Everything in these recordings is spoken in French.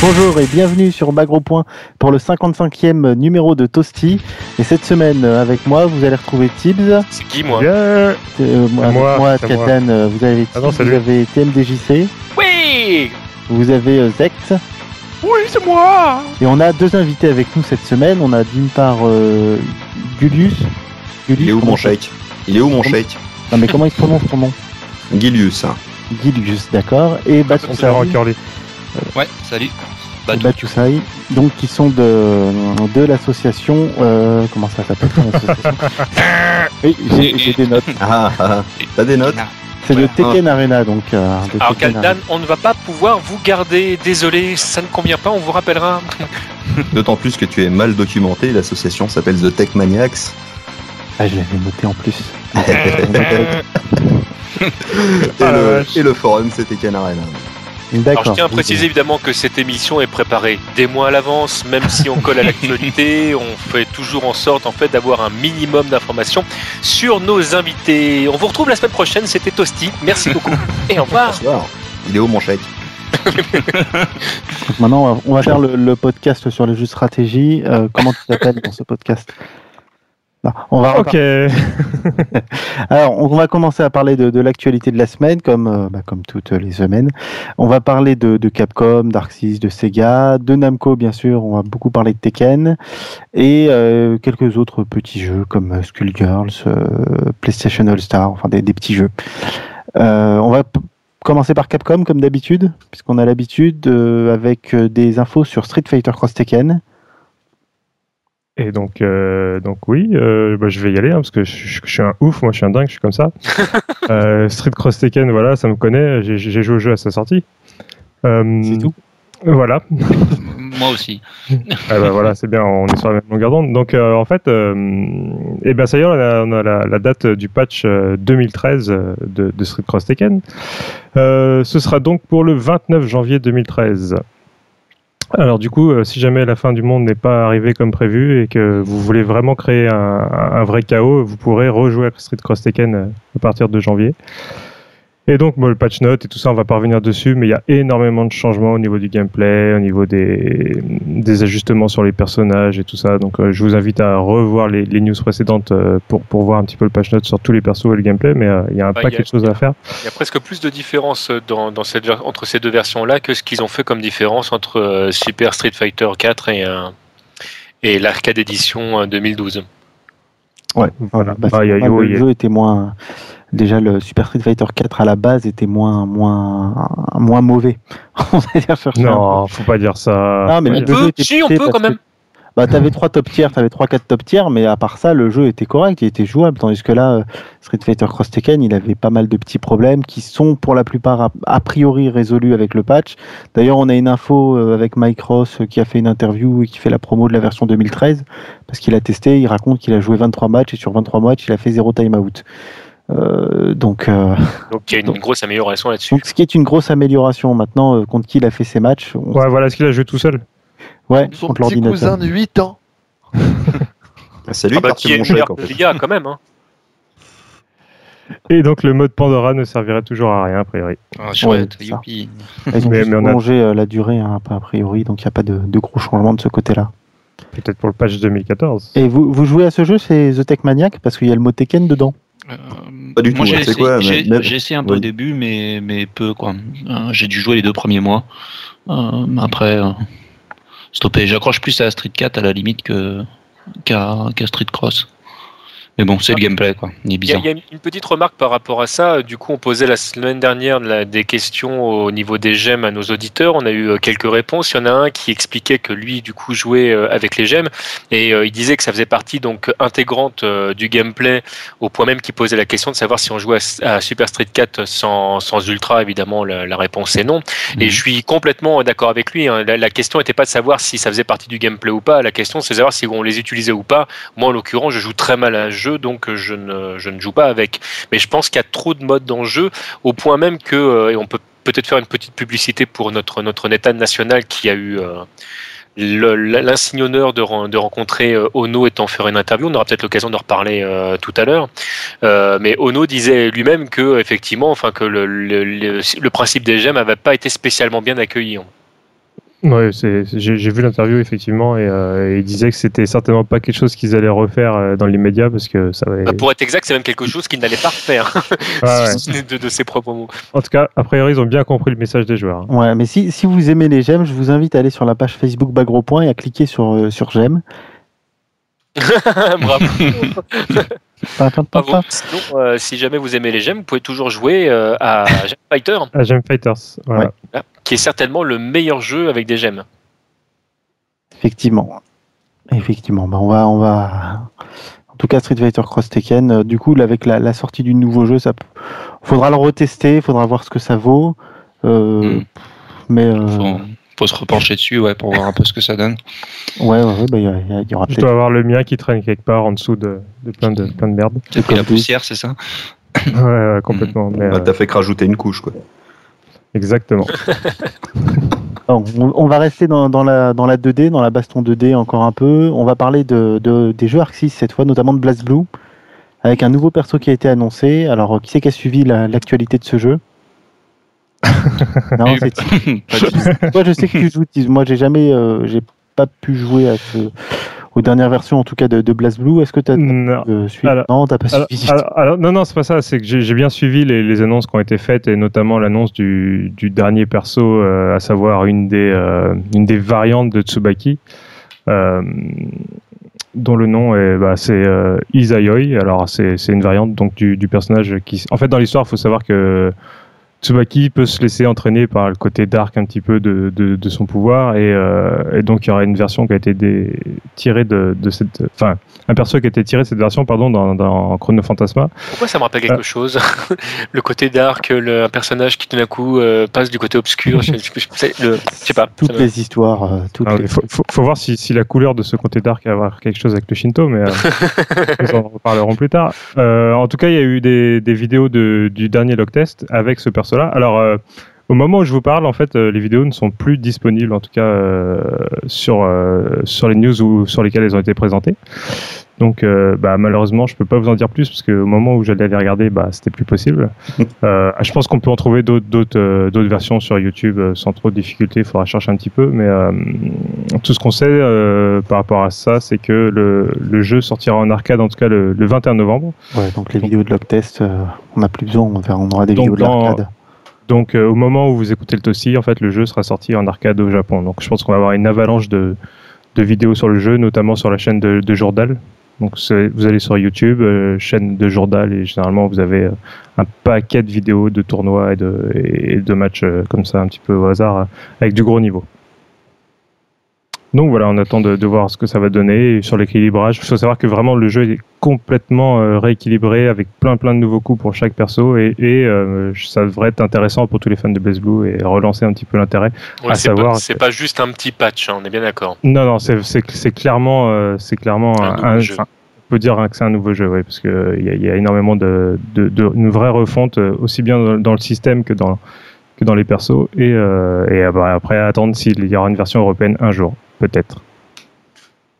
Bonjour et bienvenue sur Magro Point pour le 55e numéro de Toasty. Et cette semaine, euh, avec moi, vous allez retrouver Tibbs. C'est qui moi Euh, moi, Katan, euh, vous avez Ah non, vous avez TMDJC, Oui vous avez euh, Zect. Oui, c'est moi Et on a deux invités avec nous cette semaine. On a d'une part euh, Julius. Julius, Il est où mon shake Il est où mon shake Non mais comment il se prononce ton nom Gilius. hein. Julius, d'accord. Et On dirait Batoussaï. en curly. Ouais, salut. Et Batoussaï, donc qui sont de, de l'association. euh, comment ça s'appelle ton association Oui, j'ai des notes. Ah, ah, ah. T'as des notes C'est le Tekken Arena, donc. euh, de Alors Tekken Kaldan, Arena. on ne va pas pouvoir vous garder, désolé, ça ne convient pas, on vous rappellera. D'autant plus que tu es mal documenté. L'association s'appelle The Tech Maniacs. Ah, je l'avais noté en plus. Et, Ah, le, et le forum, c'était Ken Arena. Alors je tiens à préciser évidemment que cette émission est préparée des mois à l'avance, même si on colle à l'actualité, on fait toujours en sorte en fait d'avoir un minimum d'informations sur nos invités. On vous retrouve la semaine prochaine, c'était Toasty, merci beaucoup et au revoir. Bonsoir. Il est où mon Donc maintenant, on va- faire le, le podcast sur les jeux de stratégie. Euh, comment tu t'appelles dans ce podcast? Non, on va Ok. Alors, on va commencer à parler de, de l'actualité de la semaine, comme, euh, bah, comme toutes les semaines. On va parler de, de Capcom, d'Arxis, de Sega, de Namco, bien sûr. On va beaucoup parler de Tekken et euh, quelques autres petits jeux comme euh, Skullgirls, euh, PlayStation All Star, enfin des, des petits jeux. Euh, on va commencer par Capcom, comme d'habitude, puisqu'on a l'habitude avec des infos sur Street Fighter Cross Tekken. Et donc, euh, donc oui, euh, bah, je vais y aller hein, parce que je, je- je suis un ouf, moi je suis un dingue, je suis comme ça. Euh, Street Cross Tekken, voilà, ça me connaît, j'ai- joué au jeu à sa sortie. Euh, C'est tout? Voilà, Moi aussi. Ah bah voilà, c'est bien, on est sur la même longueur d'onde. Donc euh, en fait, euh, eh ben ça y est, on a, on a la, la date du patch euh, 2013 euh, de, de Street Cross Tekken. Euh, ce sera donc pour le 29 janvier 2013. Alors du coup, euh, si jamais la fin du monde n'est pas arrivée comme prévu et que vous voulez vraiment créer un, un vrai chaos, vous pourrez rejouer à Street Cross Tekken euh, à partir de janvier. Et donc, bon, le patch note et tout ça, on va pas revenir dessus, mais il y a énormément de changements au niveau du gameplay, au niveau des, des ajustements sur les personnages et tout ça. Donc, euh, je vous invite à revoir les, les news précédentes euh, pour, pour voir un petit peu le patch note sur tous les persos et le gameplay, mais euh, il y a un Bah, paquet a- de choses à faire. Il y a presque plus de différence dans, dans cette, ver- entre ces deux versions-là que ce qu'ils ont fait comme différence entre euh, Super Street Fighter 4 et, euh, et l'Arcade Edition euh, 2012. Ouais, Voilà. Bah, Ah, il y a le il y a- jeu était moins. Déjà, le Super Street Fighter 4 à la base était moins, moins, moins mauvais. on va dire Non, faut pas dire ça. peu. Non, mais jeu peut, était si, on peut quand même. que- Bah, t'avais trois top tiers, t'avais trois, quatre top tiers, mais à part ça, le jeu était correct, il était jouable. Tandis que là, euh, Street Fighter Cross Tekken, il avait pas mal de petits problèmes qui sont pour la plupart a, a priori résolus avec le patch. D'ailleurs, on a une info euh, avec Mike Ross euh, qui a fait une interview et qui fait la promo de la version 2013 parce qu'il a testé. Il raconte qu'il a joué 23 matchs et sur 23 matchs, il a fait zéro timeout. Euh, donc, euh, Donc il y a une Donc- grosse amélioration là-dessus. ce qui est une grosse amélioration. Maintenant, euh, contre qui il a fait ses matchs on- Ouais, voilà, est-ce qu'il a joué tout seul ouais, Son contre petit cousin de 8 ans. C'est lui Ah bah, qui est meilleur que l'IA quand même. Hein. Et donc, le mode Pandora ne servirait toujours à rien, a priori. Ah, ça. youpi. Ils ont Mais- juste mais on a- prolongé la durée hein, a priori, donc il n'y a pas de, de gros changements de ce côté-là. Peut-être pour le patch 2014. Et vous, vous jouez à ce jeu, c'est The Tech Maniac, parce qu'il y a le mot Tekken dedans. Euh, Pas du moi, tout, j'ai hein, essayé, quoi, j'ai- mais- mais- j'ai essayé un peu au début, mais, mais peu, quoi. Euh, j'ai dû jouer les deux premiers mois. Euh, après, euh, stoppé. J'accroche plus à Street 4 à la limite que, qu'à, qu'à Street Cross. Mais bon, c'est le gameplay, quoi. Il est Il y, a, bizarre. il y a une petite remarque par rapport à ça. Du coup, on posait la semaine dernière la- des questions au niveau des gemmes à nos auditeurs. On a eu euh, quelques réponses. Il y en a un qui expliquait que lui, du coup, jouait euh, avec les gemmes et euh, il disait que ça faisait partie donc intégrante euh, du gameplay, au point même qu'il posait la question de savoir si on jouait à, à Super Street 4 sans, sans Ultra. Évidemment, la, la réponse est non. Et Mhm. je suis complètement d'accord avec lui. hein. La, la question n'était pas de savoir si ça faisait partie du gameplay ou pas. La question, c'est de savoir si on les utilisait ou pas. Moi, en l'occurrence, je joue très mal à un jeu, donc euh, je ne, je ne joue pas avec. Mais je pense qu'il y a trop de modes dans le jeu, au point même que, euh, et on peut peut-être faire une petite publicité pour notre, notre Netan national qui a eu euh, l'insigne honneur de, de rencontrer Ono et d'en faire une interview. On aura peut-être l'occasion d'en reparler tout à l'heure. Mais Ono disait lui-même que, effectivement, enfin, que le- le principe des gemmes n'avait pas été spécialement bien accueilli. J'ai vu l'interview effectivement et, euh, il disait que c'était certainement pas quelque chose qu'ils allaient refaire euh, dans l'immédiat parce que ça va. Bah, pour être exact, c'est même quelque chose qu'il n'allait pas refaire, ouais. ce n'est de, de ses propres mots. En tout cas, a priori, ils ont bien compris le message des joueurs. hein. Ouais, mais si, si vous aimez les gemmes, je vous invite à aller sur la page Facebook Bagro Point et à cliquer sur, euh, sur j'aime. Bravo. Bravo. Sinon, euh, si jamais vous aimez les gemmes, vous pouvez toujours jouer euh, à Gem Fighter, Ah, Gem Fighters. Voilà. hein, qui est certainement le meilleur jeu avec des gemmes. Effectivement. Effectivement. Bah, on va, on va. En tout cas, Street Fighter Cross Tekken. euh, du coup, avec la, la sortie du nouveau jeu, ça faudra le retester, faudra voir ce que ça vaut. Euh, Mm. Mais euh, Faut, faut se repencher dessus ouais, pour voir un peu ce que ça donne. ouais, ouais, ouais, bah, il y, a- y a- y aura Je dois avoir le mien qui traîne quelque part en dessous de, de plein de plein de merde. T'as pris la poussière, c'est ça? Ouais, ouais, complètement. Mais, Bah, euh, T'as fait que rajouter une couche, quoi. Exactement. On, on va rester dans, dans la, dans la 2D, dans la baston 2D encore un peu. On va parler de, de- des jeux Arc 6 cette fois, notamment de Blast Blue, avec un nouveau perso qui a été annoncé. Alors, qui c'est qui a suivi la- l'actualité de ce jeu? Non. Toi, je sais que tu joues. Moi, j'ai jamais, euh, j'ai pas pu jouer à ce- aux dernières versions, en tout cas de, de Blast Blue. Est-ce que tu as Non. suivi Alors- Non, t'as pas Alors, suivi. alors- alors, non, non, c'est pas ça. C'est que j'ai bien suivi les, les annonces qui ont été faites et notamment l'annonce du, du dernier perso, euh, à savoir une des, euh, une des variantes de Tsubaki, euh, dont le nom est, bah, c'est euh, Izayoi. Alors, c'est c'est une variante donc du, du personnage qui. En fait, dans l'histoire, il faut savoir que Tsubaki peut se laisser entraîner par le côté dark un petit peu de, de, de son pouvoir et, euh, et donc il y aura une version qui a été dé- tirée de, de cette enfin un perso qui a été tiré de cette version pardon dans, dans Chrono Phantasma Pourquoi ça me rappelle quelque chose Le côté dark, le, un personnage qui tout d'un coup euh, passe du côté obscur. je, je- je- c'est le- je sais pas. toutes me- les histoires, euh, toutes Alors, les- il faut, faut, faut voir si, si la couleur de ce côté dark a à voir quelque chose avec le Shinto mais euh, nous en reparlerons plus tard Euh, en tout cas il y a eu des, des vidéos de, du dernier log test avec ce perso alors euh, au moment où je vous parle, en fait, euh, les vidéos ne sont plus disponibles, en tout cas euh, sur sur, sur les news ou sur lesquelles elles ont été présentées. Donc, euh, bah, malheureusement, je peux pas vous en dire plus parce qu'au moment où j'allais les regarder, bah, c'était plus possible. Euh, je pense qu'on peut en trouver d'autres d'autres d'autres versions sur YouTube sans trop de difficulté. Il faudra chercher un petit peu, mais tout ce qu'on sait par rapport à ça, c'est que le, le jeu sortira en arcade en tout cas le, le 21 novembre. Ouais, donc les vidéos de log test, euh, on n'a plus besoin, on, aura des vidéos de l'arcade. Donc euh, au moment où vous écoutez le Tossi, en fait, le jeu sera sorti en arcade au Japon. Donc je pense qu'on va avoir une avalanche de, vidéos sur le jeu, notamment sur la chaîne de, Jourdal. Donc vous allez sur YouTube, euh, chaîne de Jourdal, et généralement vous avez euh, un paquet de vidéos de tournois et de, matchs comme ça, un petit peu au hasard, avec du gros niveau. Donc voilà, on attend de, de voir ce que ça va donner sur l'équilibrage. Il faut savoir que vraiment le jeu est complètement euh, rééquilibré avec plein plein de nouveaux coups pour chaque perso et, et, euh, ça devrait être intéressant pour tous les fans de Blaze Blue et relancer un petit peu l'intérêt. Ouais, à c'est savoir pas, c'est pas juste un petit patch, hein, on est bien d'accord. Non, non, c'est c'est- c'est clairement, euh, c'est clairement Un jeu. on peut dire que c'est un nouveau jeu, ouais, parce que il y, y a énormément de, de, de une vraie refonte euh, aussi bien dans, dans le système que dans que dans les persos et, euh, et euh, bah, après attendre s'il y aura une version européenne un jour, peut-être.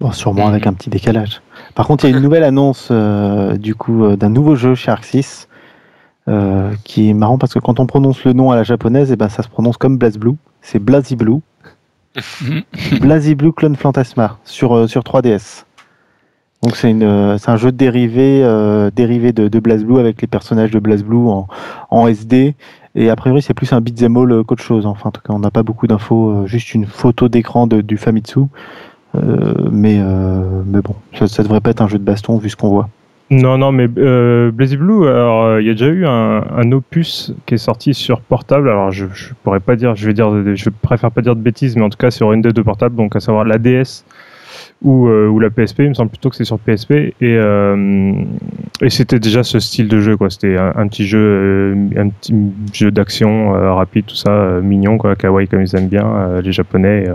Bon, sûrement avec un petit décalage. Par contre, il y a une nouvelle annonce euh, du coup euh, d'un nouveau jeu chez Arc 6 euh, qui est marrant parce que quand on prononce le nom à la japonaise, et ben ça se prononce comme Blaze Blue. C'est Blazy Blue. Blazy Blue Clone Phantasma sur, euh, sur 3DS. Donc euh, c'est un jeu dérivé, euh, dérivé de, de Blaze Blue avec les personnages de Blaze Blue en, en SD. Et a priori, c'est plus un beat'em all euh, qu'autre chose. Enfin, en tout cas, on n'a pas beaucoup d'infos, juste une photo d'écran du Famitsu. Mais, mais bon, ça, ça devrait pas être un jeu de baston vu ce qu'on voit. Non, non, mais euh, Blazy Blue, alors il y a déjà eu un, un opus qui est sorti sur portable. Alors je, je pourrais pas dire, je vais dire, je préfère pas dire de bêtises, mais en tout cas sur une des deux portables, donc à savoir la DS ou, euh, ou la PSP. Il me semble plutôt que c'est sur PSP et euh, et c'était déjà ce style de jeu, quoi. C'était un, un petit jeu, euh, un petit jeu d'action euh, rapide, tout ça, euh, mignon, quoi, kawaii comme ils aiment bien les Japonais,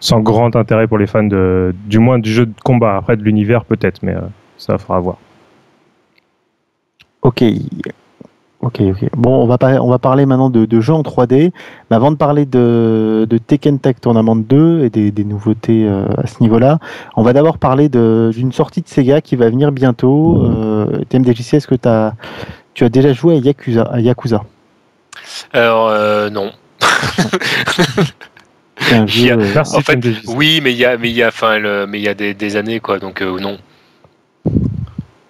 sans grand intérêt pour les fans de, du moins du jeu de combat. Après de l'univers peut-être, mais ça fera voir. Ok. Ok, ok. Bon, on va, par- on va parler maintenant de, de jeux en 3D. Mais avant de parler de, de Tekken Tag Tournament 2 et des, des nouveautés euh, à ce niveau-là, on va d'abord parler de- d'une sortie de Sega qui va venir bientôt. Euh, TMDJC, est-ce que t'as- tu as déjà joué à Yakuza, à Yakuza? Alors, euh, non. Un a- euh, En fait. Oui, mais il y a, mais il y a, enfin, le- mais il y a des, des années quoi, donc euh, non.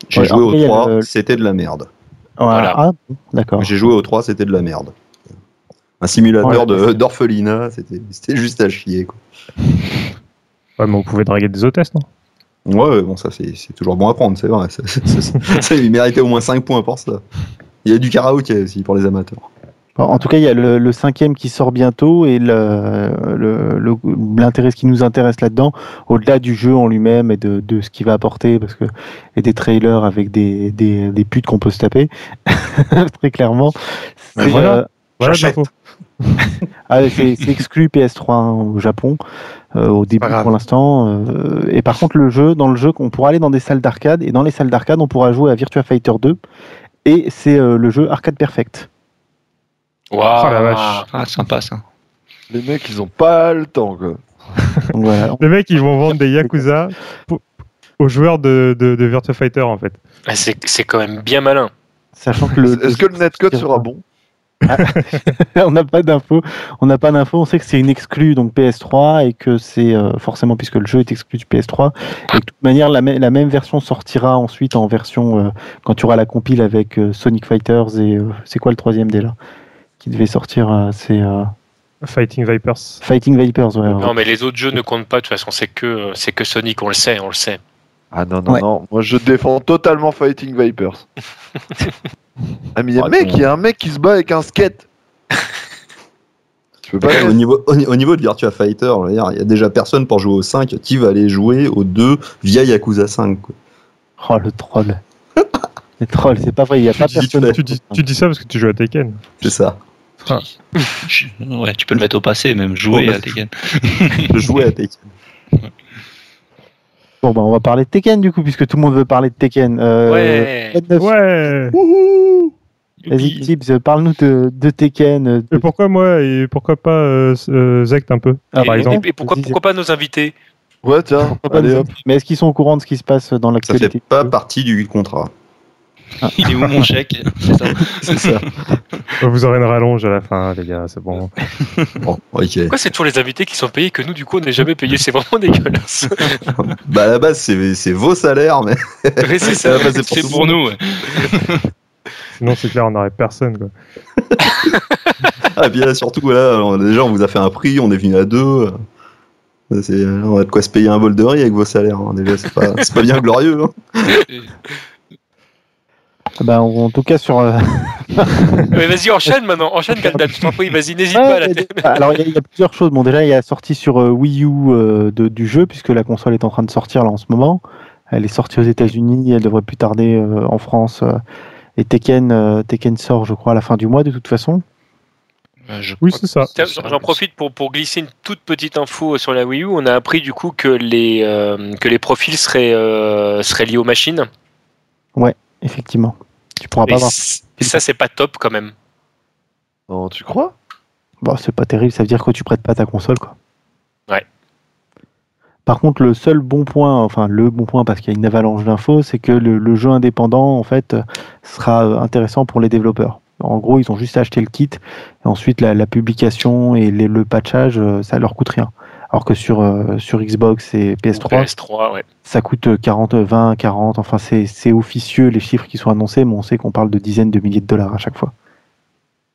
J'ai Ouais, joué au a 3, le- c'était de la merde. Voilà. Ah, d'accord. J'ai joué au 3, c'était de la merde. Un simulateur Ouais, de- c'est- d'orphelinat, c'était c'était juste à chier. Quoi. Ouais, mais on pouvait draguer des hôtesses, non? Ouais, bon, ça c'est c'est toujours bon à prendre, c'est vrai. Ça, ça- ça- ça, il méritait au moins 5 points pour ça. Il y a du karaoké aussi pour les amateurs. En tout cas, il y a le, le cinquième qui sort bientôt et le- le- le- l'intérêt, ce qui nous intéresse là-dedans, au-delà du jeu en lui-même et de, de ce qu'il va apporter, parce que et des trailers avec des, des, des putes qu'on peut se taper, très clairement. C'est, voilà. euh, Voilà ah, c'est c'est exclu PS3 hein, au Japon euh, au début pour l'instant. euh, et par contre, le jeu, dans le jeu, on pourra aller dans des salles d'arcade et dans les salles d'arcade, on pourra jouer à Virtua Fighter 2 et c'est euh, le jeu Arcade Perfect. Waouh. Oh la vache. Ah, sympa ça. Les mecs, ils ont pas le temps, quoi. Donc voilà. Les mecs, ils vont vendre des Yakuza pour- aux joueurs de, de, de Virtua Fighter, en fait. Ah, C'est c'est quand même bien malin. Sachant que le, Est-ce que le netcode sera bon? On n'a pas d'infos. On n'a pas d'infos. On sait que c'est une exclue donc PS3 et que c'est euh, forcément puisque le jeu est exclu du PS3 et de toute manière la, la même version sortira ensuite en version euh, quand tu auras la compile avec euh, Sonic Fighters et euh, c'est quoi le troisième déjà qui devait sortir euh, c'est euh, Fighting Vipers. Fighting Vipers ouais, ouais. Non, mais les autres jeux ne comptent pas. De toute façon, c'est que c'est que Sonic. On le sait, on le sait. Ah non, non, Ouais. non. Moi, je défends totalement Fighting Vipers. ah, mais il y a- Ah, mec, il y a un mec qui se bat avec un skate. Tu peux pas Ouais, au, niveau, au, au niveau de Virtua Fighter, je il y a déjà personne pour jouer au 5 qui va aller jouer au 2 via Yakuza 5. quoi. oh le troll le troll c'est pas vrai il y a pas Tu dis- personne Tu dis, tu dis ça parce que tu joues à Tekken. C'est ça. Ouais, tu peux le mettre au passé, même jouer Ouais. à Tekken. Je jouais à Tekken. bon bah on va parler de Tekken du coup puisque tout le monde veut parler de Tekken euh, Ouais. Code neuf. Ouais vas-y Tibbs parle-nous de, de Tekken euh, Et pourquoi moi et pourquoi pas euh, euh, Zect un peu Ah, et, par exemple. et- et pourquoi, pourquoi pas nos invités Ouais, tiens, Pas allez nous- hop. Mais est-ce qu'ils sont au courant de ce qui se passe dans Ça l'actualité fait pas partie du contrat. Il est où mon chèque? C'est ça. Vous aurez une rallonge à la fin, les gars, c'est bon. Bon, ok. Pourquoi c'est toujours les invités qui sont payés que nous, du coup, on n'est jamais payés C'est vraiment dégueulasse. Bah à la base, c'est c'est vos salaires, mais Mais c'est ça pour C'est pour monde. nous. ouais. Sinon, c'est clair, on n'aurait personne. Quoi. Ah, et puis là, surtout, là, alors, déjà, on vous a fait un prix, on est venu à deux. C'est- On a de quoi se payer un bol de riz avec vos salaires. hein. Déjà, c'est pas, c'est pas bien glorieux. hein. Bah, en, tout cas, sur. euh, Mais vas-y, enchaîne maintenant. Enchaîne, Galdan. Je t'en prie, vas-y, n'hésite ouais, pas. Là, mais- alors, il y, a- il y a plusieurs choses. Bon, déjà, il y a la sortie sur euh, Wii U euh, de- du jeu, puisque la console est en train de sortir là en ce moment. Elle est sortie aux États-Unis, elle devrait plus tarder euh, en France. euh, et Tekken, euh, Tekken sort, je crois, à la fin du mois, de toute façon. Je Oui, c'est ça. J'en profite pour, pour glisser une toute petite info sur la Wii U. On a appris du coup que les, euh, que les profils seraient, euh, seraient liés aux machines. Effectivement. Tu pourras Et pas voir. ça, c'est pas top quand même. Non, tu crois? Bon, c'est pas terrible, ça veut dire que tu prêtes pas ta console, quoi. Ouais. Par contre, le seul bon point, enfin le bon point, parce qu'il y a une avalanche d'infos, c'est que le, le jeu indépendant, en fait, sera intéressant pour les développeurs. En gros, ils ont juste acheté le kit, et ensuite la, la publication et les- le patchage, euh, ça leur coûte rien. Alors que sur, euh, sur Xbox et PS3, PS3, ouais. ça coûte 40, 20, 40, enfin c'est c'est officieux les chiffres qui sont annoncés, mais on sait qu'on parle de dizaines de milliers de dollars à chaque fois.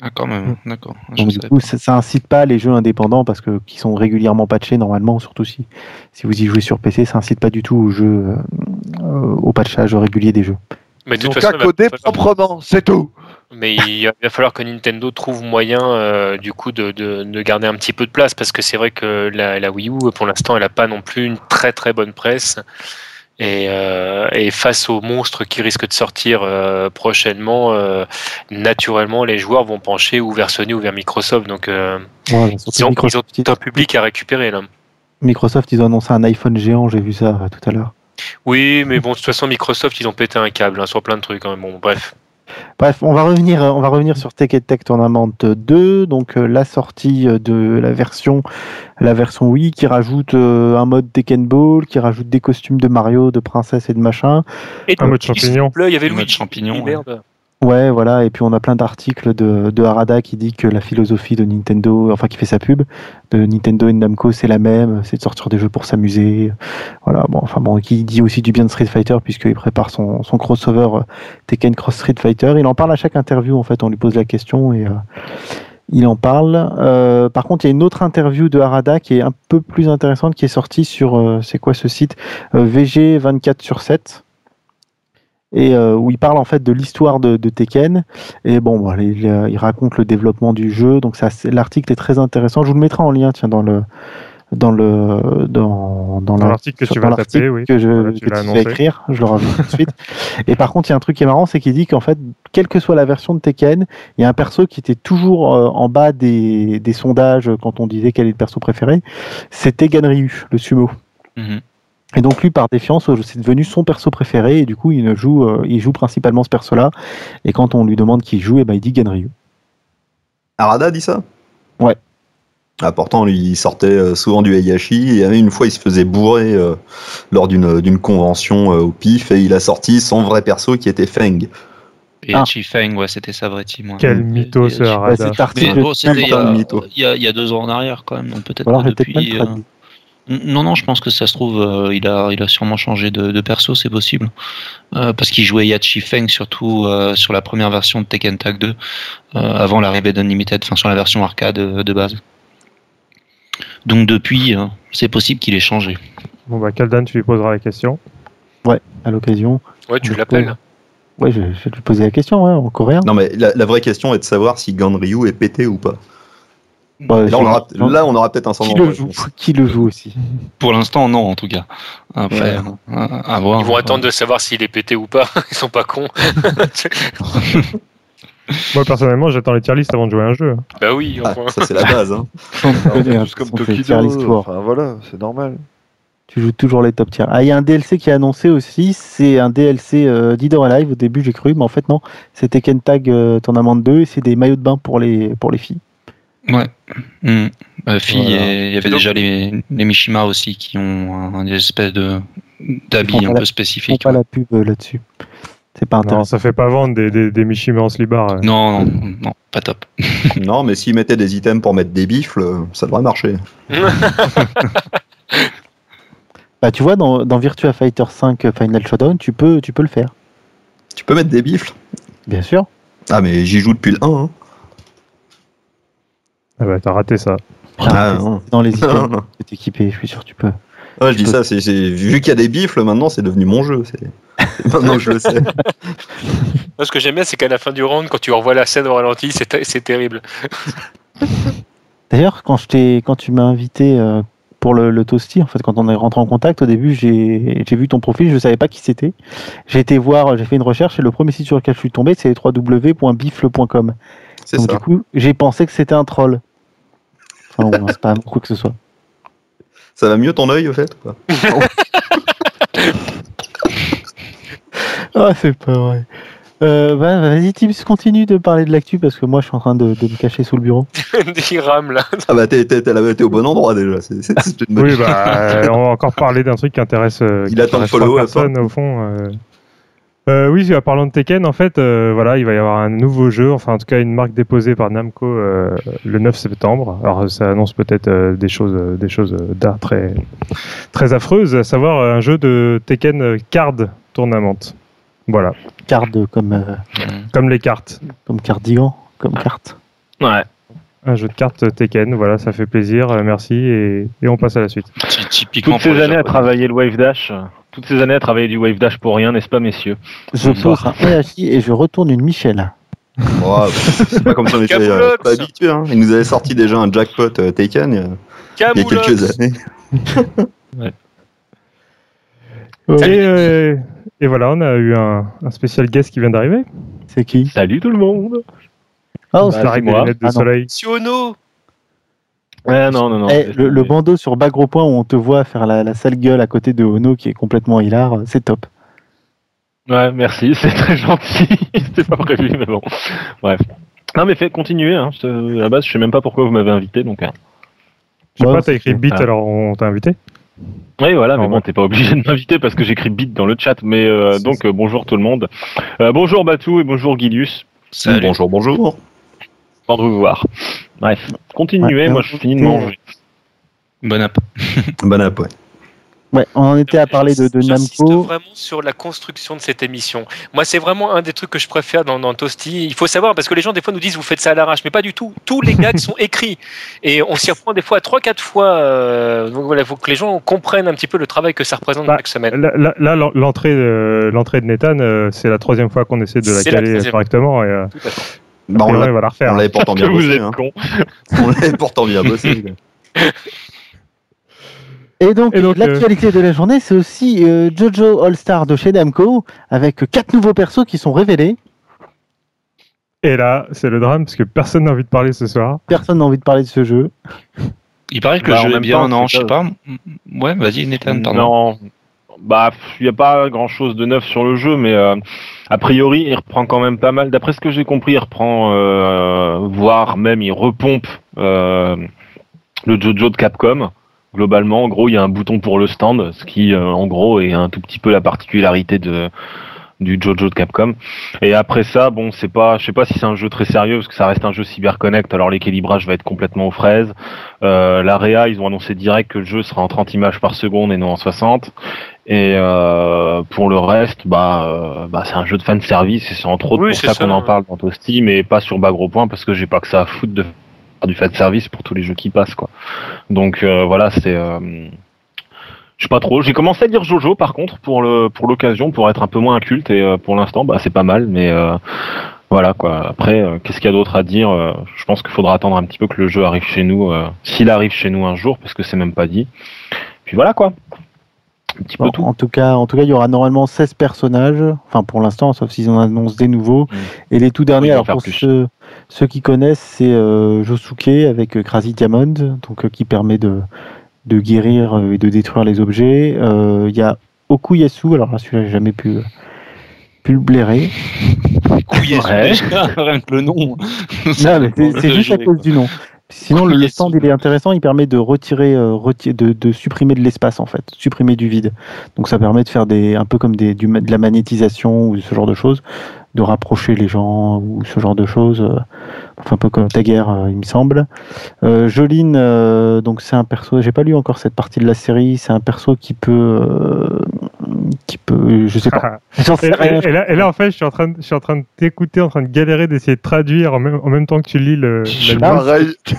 Ah, quand même, d'accord. Je Donc du coup, ça, ça incite pas les jeux indépendants parce que qui sont régulièrement patchés normalement, surtout si si vous y jouez sur PC, ça incite pas du tout au jeu euh, euh, au patchage régulier des jeux. Mais de toute qu'à façon, il va coder falloir- proprement, c'est tout. Mais il va falloir que Nintendo trouve moyen euh, du coup de, de, de garder un petit peu de place parce que c'est vrai que la, la Wii U pour l'instant elle a pas non plus une très très bonne presse et, euh, et face aux monstres qui risquent de sortir euh, prochainement euh, naturellement les joueurs vont pencher ou vers Sony ou vers Microsoft donc euh, Ouais, ils, ont, ils ont Microsoft, tout un public à récupérer là. Microsoft, ils ont annoncé un iPhone géant, j'ai vu ça euh, tout à l'heure. Oui mais bon de toute façon Microsoft ils ont pété un câble hein, sur plein de trucs hein. bon bref Bref, on va revenir, euh, on va revenir sur Tech Tech Tournament 2, donc euh, la sortie euh, de la version, la version Wii qui rajoute euh, un mode Tekken Ball, qui rajoute des costumes de Mario, de princesse et de machin. et Un mode champignon. il y avait Le mode Luigi champignon, merde Ouais, voilà. Et puis on a plein d'articles de, Harada qui dit que la philosophie de Nintendo, enfin qui fait sa pub, de Nintendo et Namco, c'est la même, c'est de sortir des jeux pour s'amuser. Voilà. Bon, enfin bon, qui dit aussi du bien de Street Fighter puisqu'il prépare son, crossover euh, Tekken Cross Street Fighter. Il en parle à chaque interview en fait. On lui pose la question et euh, il en parle. Euh, par contre, il y a une autre interview de Harada qui est un peu plus intéressante qui est sortie sur c'est quoi ce site VG 24 sur 7 et euh, où il parle en fait de l'histoire de, de Tekken. Et bon il, euh, il raconte le développement du jeu. Donc l'article est très intéressant. Je vous le mettrai en lien tiens dans le dans le dans, dans la- l'article que tu vas taper, oui. que je Voilà, tu que l'as tu vas écrire. Je le rajoute tout de suite. Et par contre il y a un truc qui est marrant c'est qu'il dit qu'en fait quelle que soit la version de Tekken il y a un perso qui était toujours euh, en bas des, des sondages quand on disait quel est le perso préféré. C'était Ganryu le sumo. Mhm. Et donc lui, par défiance, euh, c'est devenu son perso préféré et du coup, il ne joue, euh, il joue principalement ce perso-là. Et quand on lui demande qui joue, eh ben, il dit Ganryu. Arada dit ça? Ouais. Ah, pourtant, lui, il sortait euh, souvent du Heihachi, et une fois, il se faisait bourrer euh, lors d'une convention euh, au pif, et il a sorti son vrai perso qui était Feng. Et Ah. Chi Feng, ouais, c'était sa vraie team. ouais. Quel mytho ce article, bon, c'était il y, a, mytho. il, y a, il y a deux ans en arrière quand même, donc peut-être ou alors que j'ai peut-être mal depuis. euh. Non, non, je pense que ça se trouve, euh, il, a, il a sûrement changé de, de perso, c'est possible. Euh, parce qu'il jouait Yachi Feng surtout euh, sur la première version de Tekken Tag 2, euh, avant l'arrivée d'Unlimited, enfin sur la version arcade de base. Donc depuis, euh, c'est possible qu'il ait changé. Bon, bah, Kaldan, tu lui poseras la question. À l'occasion. Ouais, tu Ouais. l'appelles. Ouais, je, je vais lui poser la question, ouais, en coréen. Non, mais la, la vraie question est de savoir si Ganryu est pété ou pas. Bah, Là, on aura, je- là, on aura peut-être un qui joue réponse. Qui le joue aussi Pour l'instant, non, en tout cas. Après, Ouais. euh, à voir. Ils vont attendre de savoir s'il est pété ou pas. Ils sont pas cons. Moi, personnellement, j'attends les tier lists avant de jouer à un jeu. bah oui. Ah, ça, c'est la base. Hein. Hein, tous comme Tokido. Enfin voilà, c'est normal. Tu joues toujours les top tiers. Ah, il y a un DLC qui est annoncé aussi. C'est un DLC euh, Dead or Alive. Au début, j'ai cru, mais en fait, non. C'est Tekken Tag euh, Tournament 2 et c'est des maillots de bain pour les, pour les filles. Ouais. Euh, fille, Voilà. et il y avait déjà les, les Mishima aussi qui ont un, une espèce de Ils d'habit font un pas peu Ils font spécifique. pas la pub euh, là-dessus. C'est pas Non, intéressant. ça fait pas vendre des, des, des Mishima en slibard. euh. Non, non, non, pas top. Non, mais s'ils mettaient des items pour mettre des bifles, euh, ça devrait marcher. Bah, tu vois, dans, dans Virtua Fighter 5 Final Showdown, tu peux, tu peux le faire. Tu peux mettre des bifles Bien sûr. Ah, mais j'y joue depuis le 1. Hein. Ah bah, t'as raté ça. Ah, c'est non. dans les items que t'es équipé, je suis sûr que tu peux. Ouais, je dis ça, c'est c'est- vu qu'il y a des bifles, maintenant c'est devenu mon jeu. c'est- Maintenant que je le sais. Moi, ce que j'aime bien, c'est qu'à la fin du round, quand tu revois la scène au ralenti, c'est ter- c'est terrible. D'ailleurs, quand, je t'ai- quand tu m'as invité euh, pour le, le Toasty, en fait, quand on est rentré en contact, au début, j'ai j'ai vu ton profil, je ne savais pas qui c'était. J'ai été voir, j'ai fait une recherche et le premier site sur lequel je suis tombé, c'est www.bifle.com. C'est Donc, ça. du coup, j'ai pensé que c'était un troll. Enfin, bon, c'est pas un quoi que ce soit. Ça va mieux ton œil, au fait ou pas Ah, c'est pas vrai. Euh, bah, Vas-y, Tips, continue de parler de l'actu parce que moi, je suis en train de, de me cacher sous le bureau. Il rame là. Ah bah t'es t'es- au bon endroit déjà. c'est- c'est- c'est une bonne- Oui, bah, euh, on va encore parler d'un truc qui intéresse, euh, Il qui attend le intéresse trois follow-up, personnes au fond. euh. Euh, oui, en parlant de Tekken, en fait, euh, voilà, il va y avoir un nouveau jeu, enfin en tout cas une marque déposée par Namco euh, le 9 septembre. Alors ça annonce peut-être euh, des choses, euh, des choses d'art très, très affreuses, à savoir un jeu de Tekken Card Tournament. Voilà, Card comme, euh, Hmm. comme les cartes. comme cardigan, comme carte. Ouais. Un jeu de cartes Tekken, voilà, ça fait plaisir, merci, et, et on passe à la suite. Ty- Typiquement Toutes ces années à travailler le Wave Dash. Euh, Toutes ces années à travailler du Wave Dash pour rien, n'est-ce pas, messieurs Je pose un EHI et je retourne une Michel. Oh, c'est pas comme ça on était euh, pas habitués. Hein. Ils nous avaient sorti déjà un jackpot euh, Taken il y a- il y a quelques années. Et, euh, et voilà, on a eu un, un spécial guest qui vient d'arriver. C'est qui? Salut tout le monde Oh, Bah, c'est- Ça avec des moi. lunettes de Ah soleil. Siono Ouais, non, non, non. Eh, le, le bandeau sur bas gros point où on te voit faire la, la sale gueule à côté de Ono qui est complètement hilar, c'est top. Ouais, merci, c'est très gentil. C'était pas prévu, mais bon. Bref. Non, mais faites continuer. Hein. À la base, je sais même pas pourquoi vous m'avez invité, donc. hein. Je sais Ouais, pas, t'as écrit c'est- beat, ah. alors on t'a invité? Oui, voilà, mais bon, t'es pas obligé de m'inviter parce que j'écris bit dans le chat. Mais euh, donc, euh, bonjour tout le monde. Euh, bonjour Batou et bonjour Gilius. Salut. Bonjour, bonjour. Content de vous voir. Bref, continuez, Ouais, moi je finis de manger. Bon app. Bon app, ouais. Ouais, on en était à parler de, de J'insiste Namco. vraiment sur la construction de cette émission. Moi, c'est vraiment un des trucs que je préfère dans, dans Toasty. Il faut savoir, parce que les gens, des fois, nous disent vous faites ça à l'arrache, mais pas du tout. Tous les gags sont écrits. Et on s'y reprend des fois trois, quatre fois. euh, donc voilà, il faut que les gens comprennent un petit peu le travail que ça représente Bah, chaque semaine. Là, là- là, l'en- l'entrée, de, l'entrée de Nathan, euh, c'est la troisième fois qu'on essaie de la C'est la caler troisième. correctement et Bah, on et l'a- on va la refaire. on l'avait pourtant bien bossé. hein. On l'avait pourtant bien bossé. Et donc, euh, l'actualité de la journée, c'est aussi euh, Jojo All-Star de chez Namco, avec quatre nouveaux persos qui sont révélés. Et là, c'est le drame parce que personne n'a envie de parler ce soir. Personne n'a envie de parler de ce jeu. Il paraît que Bah, le jeu est bien, non, je sais pas- pas. Ouais, vas-y, Nathan, pardon. Non. Bah, il n'y a pas grand chose de neuf sur le jeu, mais euh, a priori, il reprend quand même pas mal. D'après ce que j'ai compris, il reprend, euh, voire même il repompe euh, le Jojo de Capcom. Globalement, en gros, il y a un bouton pour le stand, ce qui, euh, en gros, est un tout petit peu la particularité de du Jojo de Capcom. Et après ça, bon, c'est pas, je sais pas si c'est un jeu très sérieux parce que ça reste un jeu CyberConnect. Alors l'équilibrage va être complètement aux fraises. Euh, L'AREA, ils ont annoncé direct que le jeu sera en 30 images par seconde et non en 60. Et euh, pour le reste, bah, euh, bah c'est un jeu de fan service et c'est entre autres Oui, pour ça ça. qu'on en parle dans Toasty, mais pas sur bas gros point parce que j'ai pas que ça à foutre de faire du fan service pour tous les jeux qui passent quoi. Donc euh, voilà, c'est euh, je sais pas trop. J'ai commencé à lire Jojo par contre pour le pour l'occasion pour être un peu moins inculte et euh, pour l'instant bah c'est pas mal mais euh, voilà quoi. Après euh, qu'est-ce qu'il y a d'autre à dire Je pense qu'il faudra attendre un petit peu que le jeu arrive chez nous euh, s'il arrive chez nous un jour parce que c'est même pas dit. Puis voilà quoi. Un petit Bon, peu tout. en tout cas, en tout cas, il y aura normalement 16 personnages. Enfin, pour l'instant, sauf s'ils en annoncent des nouveaux. Mm. Et les tout derniers, alors pour ceux, ceux qui connaissent, c'est Josuke avec Crazy Diamond, donc qui permet de, de guérir euh, et de détruire les objets. Euh, Il y a Okuyasu, alors là, celui-là, j'ai jamais pu, euh, pu le blairer. Couillé, Ouais. rien que le nom. Non, mais c'est juste à cause du nom. Sinon, le, stand, il est intéressant, il permet de retirer, euh, de, de supprimer de l'espace, en fait, supprimer du vide. Donc, ça permet de faire des, un peu comme des, du, de la magnétisation ou ce genre de choses, de rapprocher les gens ou ce genre de choses. euh, Enfin, un peu comme Taguer, euh, il me semble. Euh, Joline, euh, donc c'est un perso, j'ai pas lu encore cette partie de la série, c'est un perso qui peut. Qui peut. Je sais pas. Et, là, et là, en fait, je suis en train de, je suis en train de t'écouter, en train de galérer, d'essayer de traduire en même, en même temps que tu lis le. news. Pareil.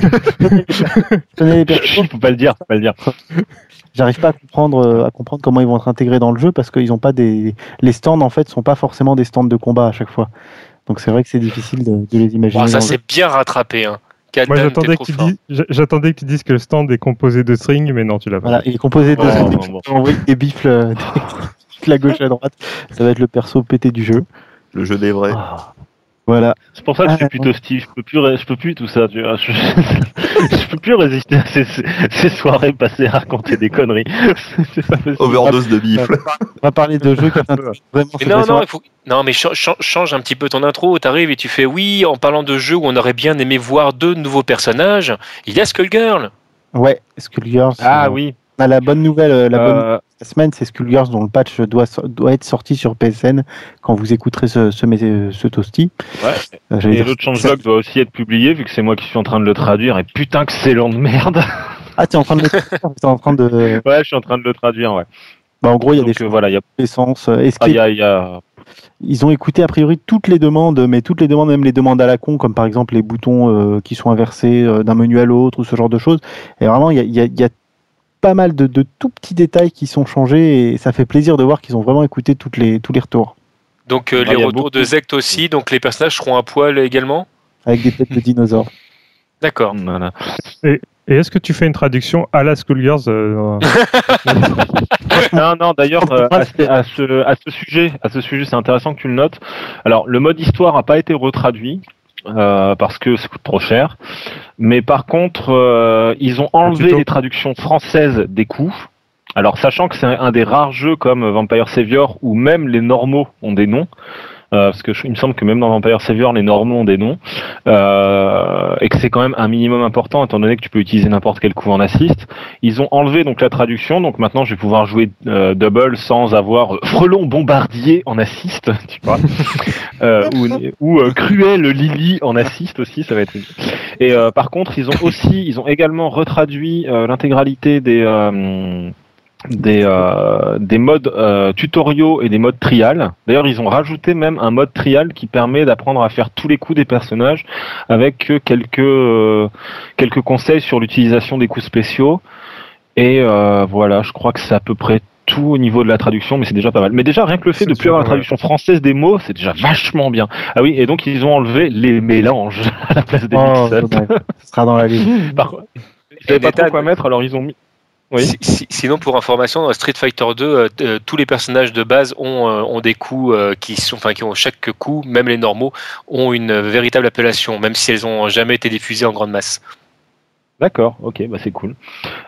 Je faut pas le dire, faut pas le dire. J'arrive pas à comprendre, euh, à comprendre comment ils vont être intégrés dans le jeu parce qu'ils ont pas des. Les stands en fait sont pas forcément des stands de combat à chaque fois. Donc c'est vrai que c'est difficile de, de les imaginer. Bon, ça c'est bien rattrapé. Hein. Moi, j'attendais dises, j'a- j'attendais que le stand est composé de strings, mais non, tu l'as pas. Voilà, il est composé de Oh, non, bon. envoyer des bifles euh, de la gauche à droite. Ça va être le perso pété du jeu. Le jeu des vrais. Voilà. C'est pour ça que je Ah, suis plutôt Steve. Je peux plus, je peux plus tout ça. Tu vois. Je, je peux plus résister à ces, ces soirées passées à raconter des conneries. Pas. Overdose de bifle. On va parler de jeux qui vraiment. Mais non, non, il faut... non, mais cha- cha- change un petit peu ton intro. T'arrives et tu fais oui, en parlant de jeux où on aurait bien aimé voir deux nouveaux personnages. Il y a Skullgirl. Ouais, Skullgirls. Ah oui. Ah, la bonne nouvelle, euh, la bonne Euh, semaine, c'est Skullgirls dont le patch doit, doit être sorti sur PSN quand vous écouterez ce, ce, ce toasty. Ouais. Euh, Et l'autre changelog doit aussi être publié vu que c'est moi qui suis en train de le traduire. Et putain que c'est long de merde. Ah, t'es en train de. t'es en train de. ouais, je suis en train de le traduire. Ouais. Bah, en gros, il y a Donc des euh, voilà, il y a, ah, y a, il y a- Ils ont écouté a priori toutes les demandes, mais toutes les demandes, même les demandes à la con, comme par exemple les boutons euh, qui sont inversés euh, d'un menu à l'autre ou ce genre de choses. Et vraiment, y a, il y a pas mal de, de tout petits détails qui sont changés et ça fait plaisir de voir qu'ils ont vraiment écouté toutes les, tous les retours. Donc euh, Ah, les retours de Zect aussi. Donc les personnages seront à poil également. Avec des têtes de dinosaures. D'accord. voilà. Et est-ce que tu fais une traduction à la Schoolgirls euh, non, non. D'ailleurs, euh, à, ce- à ce, à ce sujet, à ce sujet, c'est intéressant que tu le notes. Alors, le mode histoire n'a pas été retraduit. Euh, parce que ça coûte trop cher. Mais par contre, euh, ils ont enlevé les traductions françaises des coups. Alors, sachant que c'est un, un des rares jeux comme Vampire Savior où même les normaux ont des noms, euh, parce que je- il me semble que même dans Vampire Savior, les Normands ont des noms, euh, et que c'est quand même un minimum important, étant donné que tu peux utiliser n'importe quel coup en assist. Ils ont enlevé donc la traduction, donc maintenant je vais pouvoir jouer euh, double sans avoir euh, frelon bombardier en assist, tu vois, euh, ou, ou euh, cruel Lily en assist aussi, ça va être. Et par contre, ils ont aussi, ils ont également retraduit l'intégralité des des, euh, des modes euh, tutoriaux et des modes trial. D'ailleurs, ils ont rajouté même un mode trial qui permet d'apprendre à faire tous les coups des personnages avec quelques euh, quelques conseils sur l'utilisation des coups spéciaux. Et euh, voilà, je crois que c'est à peu près tout au niveau de la traduction, mais c'est déjà pas mal. Mais déjà, rien que le fait de plus avoir la traduction française des mots, c'est déjà vachement bien. Ah oui, et donc ils ont enlevé les mélanges à la place des Oh. Ce sera dans la liste. Par contre, ils savaient pas trop quoi mettre, alors ils ont mis. Oui. Si- si- sinon, pour information, dans Street Fighter 2, euh, euh, tous les personnages de base ont, euh, ont des coups euh, qui sont, enfin, qui ont chaque coup, même les normaux, ont une véritable appellation, même si elles ont jamais été diffusées en grande masse. D'accord, ok, bah c'est cool.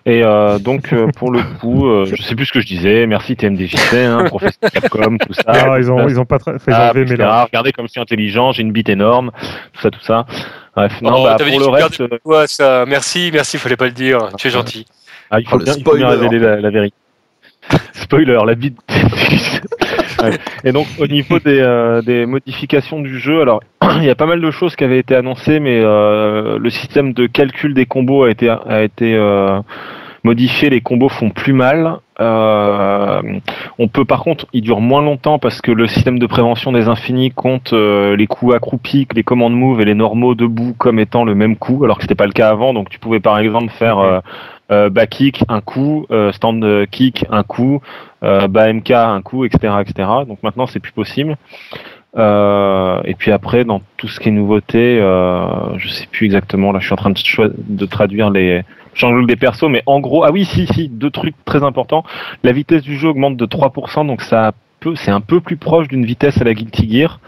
Et euh, donc euh, pour le coup, euh, je sais plus ce que je disais. Merci TMDJC, hein, professeur Capcom, tout ça. Ah, ils ont, ils ont pas fait Ah, mais là. Regardez comme je suis intelligent, j'ai une bite énorme, tout ça, tout ça. Bref, non, Oh, bah, t'avais pour dit le reste, Ouais, ça, merci, merci, fallait pas le dire. Tu es gentil. Ah, il faut Oh, le bien, il faut bien spoiler. révéler la, la vérité. Spoiler, la bite. Ouais. Et donc au niveau des, euh, des modifications du jeu, alors il y a pas mal de choses qui avaient été annoncées, mais euh, le système de calcul des combos a été a été euh, modifié. Les combos font plus mal. Euh, on peut par contre, il dure moins longtemps parce que le système de prévention des infinis compte euh, les coups accroupis, les commandes move et les normaux debout comme étant le même coup, alors que c'était pas le cas avant. Donc tu pouvais par exemple faire euh, euh, back kick un coup, euh, stand kick un coup, euh, bas MK un coup, etc., etc. Donc maintenant c'est plus possible. Euh, et puis après dans tout ce qui est nouveauté, euh, je sais plus exactement. Là, je suis en train de, traduire les changements des persos, mais en gros, ah oui, si, si, deux trucs très importants. La vitesse du jeu augmente de 3%, donc ça c'est un peu plus proche d'une vitesse à la Guilty Gear.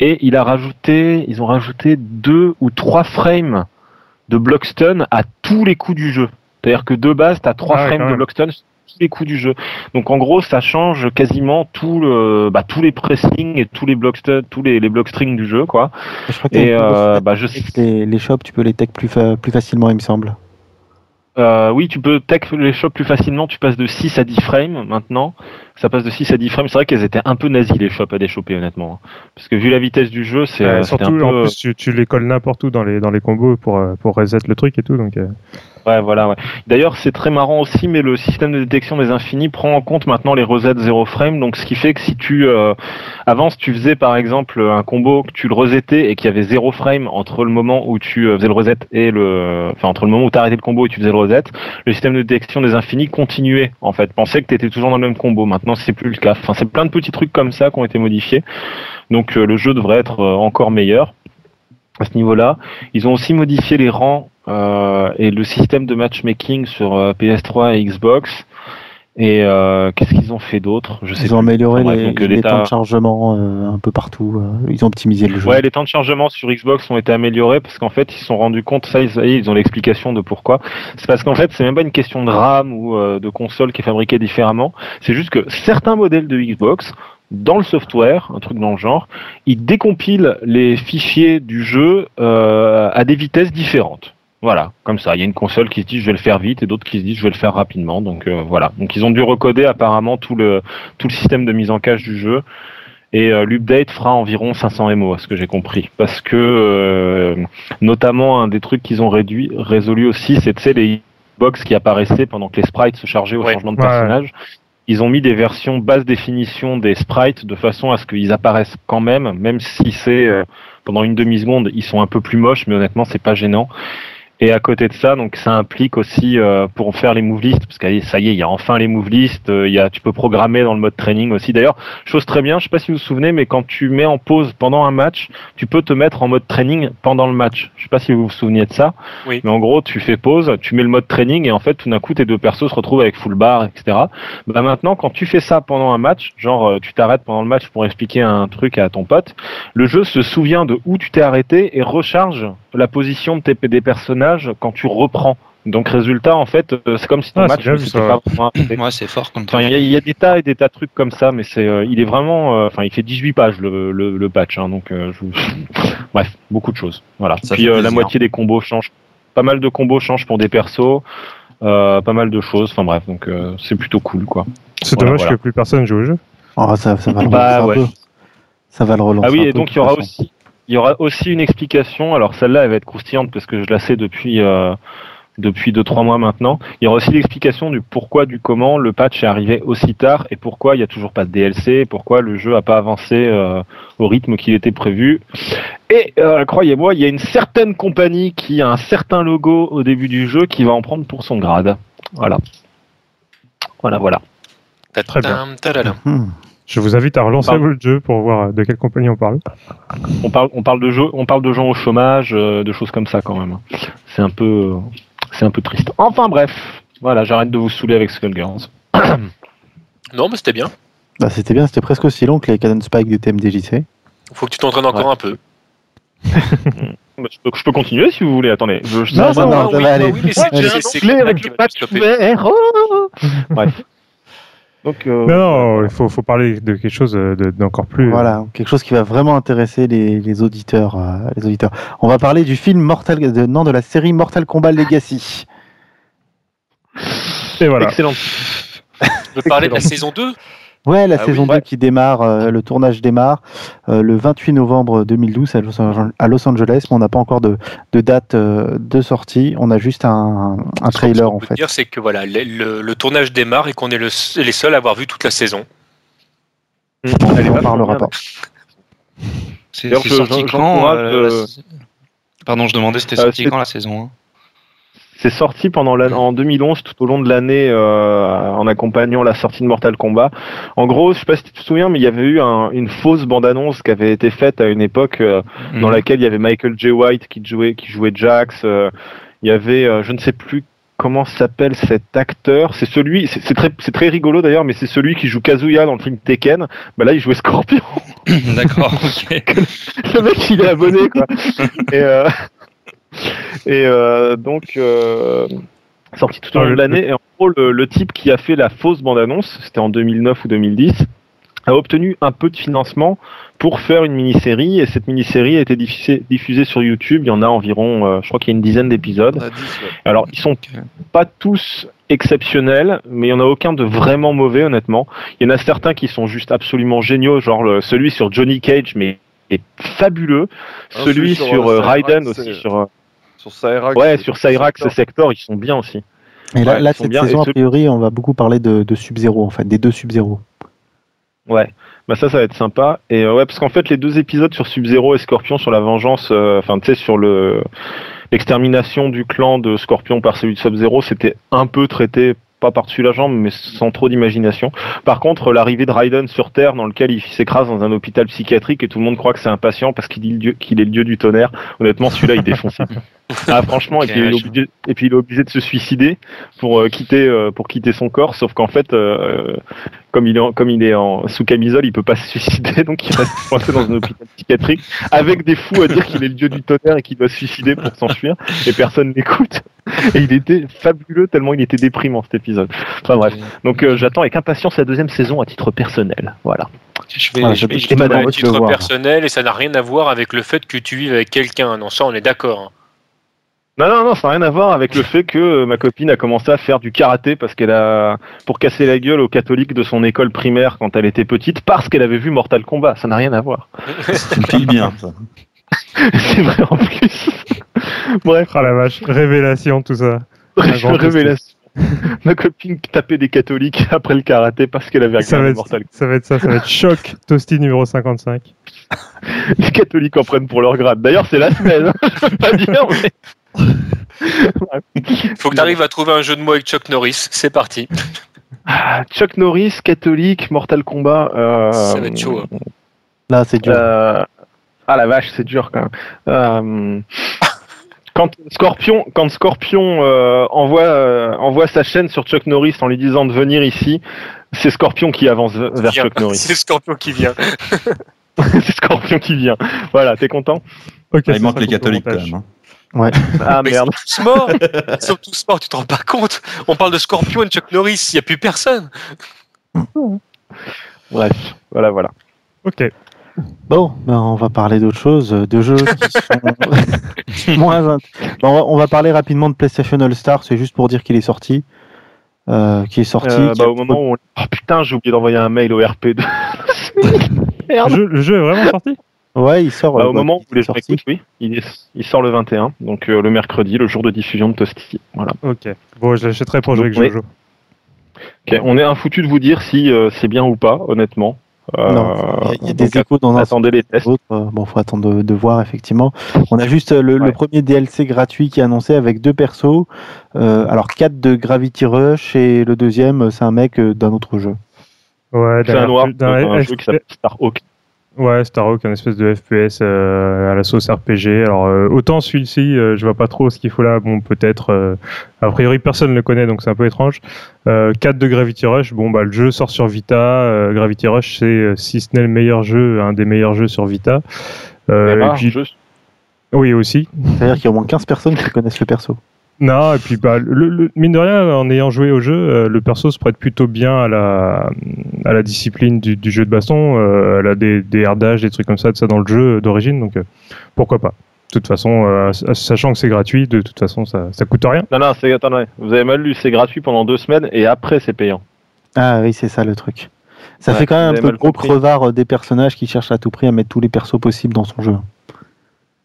Et il a rajouté, ils ont rajouté deux ou trois frames de block stun à tous les coups du jeu. C'est-à-dire que de base, tu as trois Ah frames de même. block stun sur tous les coups du jeu. Donc en gros, ça change quasiment tout le, bah, tous les pressings et tous les block stun, tous les, les block strings du jeu, quoi. Je crois que Et les- euh, bah, je les, les shops, tu peux les tech plus, fa- plus facilement, il me semble. Euh, oui, tu peux tech les shops plus facilement. Tu passes de 6 à 10 frames maintenant. Ça passe de 6 à 10 frames. C'est vrai qu'elles étaient un peu nazies les shops à déchoper honnêtement. hein. Parce que vu la vitesse du jeu, c'est Euh, surtout, un peu. en plus, tu, tu les colles n'importe où dans les, dans les combos pour, euh, pour reset le truc et tout. Donc, euh, Ouais, voilà. D'ailleurs, c'est très marrant aussi, mais le système de détection des infinis prend en compte maintenant les resets 0 frame. Donc, ce qui fait que si tu euh, avant, si tu faisais par exemple un combo que tu le resetais et qu'il y avait 0 frame entre le moment où tu euh, faisais le reset et le, enfin entre le moment où tu arrêtais le combo et tu faisais le reset, le système de détection des infinis continuait en fait. Pensait que tu étais toujours dans le même combo. Maintenant, c'est plus le cas. Enfin, c'est plein de petits trucs comme ça qui ont été modifiés. Donc, euh, le jeu devrait être encore meilleur à ce niveau-là. Ils ont aussi modifié les rangs et le système de matchmaking sur euh, PS3 et Xbox. Et euh, qu'est-ce qu'ils ont fait d'autre? Je sais Ils ont plus. amélioré Enfin, bref, les, euh, les temps de chargement euh, un peu partout. euh, ils ont optimisé le jeu. Ouais, les temps de chargement sur Xbox ont été améliorés parce qu'en fait, ils se sont rendus compte, ça, ils, ils ont l'explication de pourquoi. C'est parce qu'en fait, c'est même pas une question de RAM ou euh, de console qui est fabriquée différemment. C'est juste que certains modèles de Xbox, dans le software, un truc dans le genre, ils décompilent les fichiers du jeu euh, à des vitesses différentes. Voilà, comme ça. Il y a une console qui se dit je vais le faire vite et d'autres qui se disent je vais le faire rapidement. Donc euh, voilà. Donc ils ont dû recoder apparemment tout le tout le système de mise en cache du jeu. Et euh, l'update fera environ 500 MO, à ce que j'ai compris. Parce que, euh, notamment, un des trucs qu'ils ont réduit, résolu aussi, c'est tu sais, les box qui apparaissaient pendant que les sprites se chargeaient au Ouais. changement de Ouais. personnage. Ils ont mis des versions basse définition des sprites de façon à ce qu'ils apparaissent quand même, même si c'est euh, pendant une demi-seconde, ils sont un peu plus moches, mais honnêtement, c'est pas gênant. Et à côté de ça, donc ça implique aussi euh, pour faire les move lists, parce que ça y est, il y a enfin les move lists. euh, Il y a, tu peux programmer dans le mode training aussi. D'ailleurs, chose très bien, je sais pas si vous vous souvenez, mais quand tu mets en pause pendant un match, tu peux te mettre en mode training pendant le match. Je sais pas si vous vous souveniez de ça. Oui. Mais en gros, tu fais pause, tu mets le mode training et en fait, tout d'un coup, tes deux persos se retrouvent avec full bar, etc. Bah maintenant, quand tu fais ça pendant un match, genre euh, tu t'arrêtes pendant le match pour expliquer un truc à ton pote, le jeu se souvient de où tu t'es arrêté et recharge la position de tes, des personnages quand tu reprends Donc résultat, en fait, euh, c'est comme si ton Ah, match ça. pas vraiment. Ouais, c'est fort comme Enfin, il y, a- il y a des tas et des tas de trucs comme ça, mais c'est, euh, il est vraiment, euh, enfin, il fait 18 pages le, le, le patch, hein, donc euh, je bref, beaucoup de choses. Voilà. Ça Puis euh, la moitié des combos changent, pas mal de combos changent pour des persos, euh, pas mal de choses. Enfin bref, donc euh, c'est plutôt cool, quoi. C'est Voilà, dommage voilà. que plus personne joue au jeu. Oh, ça, ça va le Bah, relancer un ouais. peu. Ça va le relancer. Ah oui, et donc il y aura aussi, il y aura aussi une explication. Alors celle-là, elle va être croustillante parce que je la sais depuis euh, depuis deux trois mois maintenant. Il y aura aussi l'explication du pourquoi, du comment le patch est arrivé aussi tard et pourquoi il y a toujours pas de DLC, et pourquoi le jeu a pas avancé euh, au rythme qu'il était prévu. Et euh, croyez-moi, il y a une certaine compagnie qui a un certain logo au début du jeu qui va en prendre pour son grade. Voilà. Voilà, voilà. Très bien. Je vous invite à relancer le jeu pour voir de quelle compagnie on parle. On parle, on parle de on parle de gens au chômage, euh, de choses comme ça quand même. C'est un peu, euh, c'est un peu triste. Enfin bref, voilà, j'arrête de vous saouler avec Skullgirls. Non, mais c'était bien. Bah, c'était bien, c'était presque aussi long que les Canon Spike du TMDJC. Faut que tu t'entraînes encore un peu. Bah, Je peux, je peux continuer si vous voulez. Attendez, je, je Non, non, pas. non, ça oui, va bah aller. oui, mais c'est- Ouais, stopper. vert. Oh Bref. Donc, euh, Non, non, il faut, faut parler de quelque chose de- d'encore plus. Voilà, quelque chose qui va vraiment intéresser les, les auditeurs, euh, les auditeurs. On va parler du film Mortal, de, non, de la série Mortal Kombat Legacy. Et voilà. excellent. Veux parler de la saison 2 Ouais, la Ah saison oui, 2 ouais. qui démarre, euh, le tournage démarre euh, le 28 novembre 2012 à Los, Ange- à Los Angeles, mais on n'a pas encore de, de date euh, de sortie. On a juste un, un Ce trailer qu'on en peut fait. dire, c'est que voilà, le, le- le tournage démarre et qu'on est le- les seuls à avoir vu toute la saison. Est On en vachement parlera pas. C'est sorti quand Pardon, je demandais c'était sorti quand la saison 1 C'est sorti pendant en 2011, tout au long de l'année, euh, en accompagnant la sortie de Mortal Kombat. En gros, je sais pas si tu te souviens, mais il y avait eu un- une fausse bande-annonce qui avait été faite à une époque euh, dans Mhm. laquelle il y avait Michael J. White qui jouait, qui jouait Jax. euh, il y avait, euh, je ne sais plus comment s'appelle cet acteur. C'est celui, c'est très, c'est très rigolo d'ailleurs, mais c'est celui qui joue Kazuya dans le film Tekken. Bah là, il jouait Scorpion. D'accord, ok. le mec, il est abonné, quoi. et euh, et euh, donc, euh, sorti tout au Ah, long de l'année. Et en gros, le, le type qui a fait la fausse bande-annonce, c'était en 2009 ou 2010, a obtenu un peu de financement pour faire une mini-série. Et cette mini-série a été diffusée, diffusée sur YouTube. Il y en a environ, euh, je crois qu'il y a une dizaine d'épisodes. Alors, ils sont pas tous exceptionnels, mais il y en a aucun de vraiment mauvais, honnêtement. Il y en a certains qui sont juste absolument géniaux, genre le- celui sur Johnny Cage, mais est fabuleux. Ah, celui celui sur, sur, euh, Raiden aussi, sur euh, Sur Cyrax. ouais, sur Cyrax Sector. Sector, ils sont bien aussi. Et là, Ouais, cette bien, saison, a ce- priori, on va beaucoup parler de, de Sub-Zero, en fait, des deux Sub-Zero. Ouais, bah ça, ça va être sympa. Et euh, ouais, parce qu'en fait, les deux épisodes sur Sub-Zero et Scorpion sur la vengeance, euh, enfin, tu sais, sur le l'extermination du clan de Scorpion par celui de Sub-Zero, c'était un peu traité, pas par-dessus la jambe, mais sans trop d'imagination. Par contre, l'arrivée de Raiden sur Terre, dans lequel il s'écrase dans un hôpital psychiatrique et tout le monde croit que c'est un patient parce qu'il dit le dieu- qu'il est le dieu du tonnerre. Honnêtement, celui-là, il défonce. ah, franchement, et, puis, il est obligé, et puis il est obligé de se suicider pour euh, quitter euh, pour quitter son corps, sauf qu'en fait, euh, comme il est en, comme il est en sous camisole, il peut pas se suicider, donc il reste coincé dans un hôpital psychiatrique avec des fous à dire qu'il est le dieu du tonnerre et qu'il doit se suicider pour s'enfuir, et personne n'écoute. Et il était fabuleux tellement il était déprimant cet épisode. Enfin bref, donc euh, j'attends avec impatience la deuxième saison à titre personnel. Voilà. Je vais, Ah, je je vais- je vais- À titre personnel et ça n'a rien à voir avec le fait que tu vives avec quelqu'un. Non, ça on est d'accord. Non, non, non, ça n'a rien à voir avec le fait que euh, ma copine a commencé à faire du karaté parce qu'elle a, pour casser la gueule aux catholiques de son école primaire quand elle était petite, parce qu'elle avait vu Mortal Kombat. Ça n'a rien à voir. C'est une fille bien, ça. C'est vrai en plus. Bref, Ah la vache, révélation, tout ça. révélation. Ma copine tapait des catholiques après le karaté parce qu'elle avait Ça va, regardé être, Mortal ça va être ça, ça va être choc, Toasty numéro 55. Kombat. Les catholiques en prennent pour leur grade. D'ailleurs, c'est la semaine. hein. Je peux pas dire, mais Faut que tu arrives à trouver un jeu de mots avec Chuck Norris. C'est parti. Ah, Chuck Norris, catholique, Mortal Kombat. euh, Ça va être chaud. hein. Là, c'est dur. Euh, Ah la vache, c'est dur quand même. Euh, Quand Scorpion, quand Scorpion euh, envoie euh, envoie sa chaîne sur Chuck Norris en lui disant de venir ici, c'est Scorpion qui avance vers. Chuck Norris. C'est Scorpion qui vient. c'est Scorpion qui vient. Voilà, t'es content? Ah, il manque les catholiques quand même. hein. Ouais. Ah merde. Ils sont tous morts. Ils sont tous morts, tu te rends pas compte. On parle de Scorpion et Chuck Norris, il n'y a plus personne. Bref, voilà, voilà. Ok. Bon, ben on va parler d'autre chose, euh, de jeux qui sont moins. int- Bon, on, va, on va parler rapidement de PlayStation All Star. C'est juste pour dire qu'il est sorti. Euh, qui est sorti. Euh, qui a- bah, au moment où on... Oh putain, j'ai oublié d'envoyer un mail au RP. De... Le Merde. jeu, le jeu est vraiment sorti? Ouais, il sort. Bah, euh, au bah, moment il où les est gens écoutent, oui, il, est- il sort le 21, donc euh, le mercredi, le jour de diffusion de Toasty. Voilà. Ok. Bon, je l'achèterai pour jouer avec. Jojo. Ok, on est un foutu de vous dire si euh, c'est bien ou pas, honnêtement. Euh, Non, il y a, y des échos dans attendez les tests. Euh, Bon, faut attendre de, de voir effectivement. On a juste le, premier DLC gratuit qui est annoncé avec deux persos. Euh, alors quatre de Gravity Rush et le deuxième, c'est un mec d'un autre jeu. Ouais, C'est d'un un noir, un jeu qui s'appelle Starhawk. Ouais, Starhawk, un espèce de FPS euh, à la sauce RPG. Alors, euh, autant celui-ci, euh, je vois pas trop ce qu'il faut là. Bon, peut-être. euh, a priori, personne ne le connaît, donc c'est un peu étrange. Euh, 4 de Gravity Rush. Bon, bah, le jeu sort sur Vita. Euh, Gravity Rush, c'est, si ce n'est le meilleur jeu, un des meilleurs jeux sur Vita. Euh, et puis, jeu. oui, aussi. C'est-à-dire qu'il y a au moins 15 personnes qui connaissent le perso. Non, et puis bah, le, le- mine de rien, en ayant joué au jeu, euh, le perso se prête plutôt bien à la, à la discipline du, du jeu de baston. Euh, elle a des, des herdages, des trucs comme ça, de ça dans le jeu d'origine, donc euh, pourquoi pas. De toute façon, euh, sachant que c'est gratuit, de toute façon, ça, ça coûte rien. Non, non, c'est, attendez, vous avez mal lu, c'est gratuit pendant deux semaines et après c'est payant. Ah oui, c'est ça le truc. Ça Ouais, fait quand même un peu le gros compris. crevard des personnages qui cherchent à tout prix à mettre tous les persos possibles dans son jeu.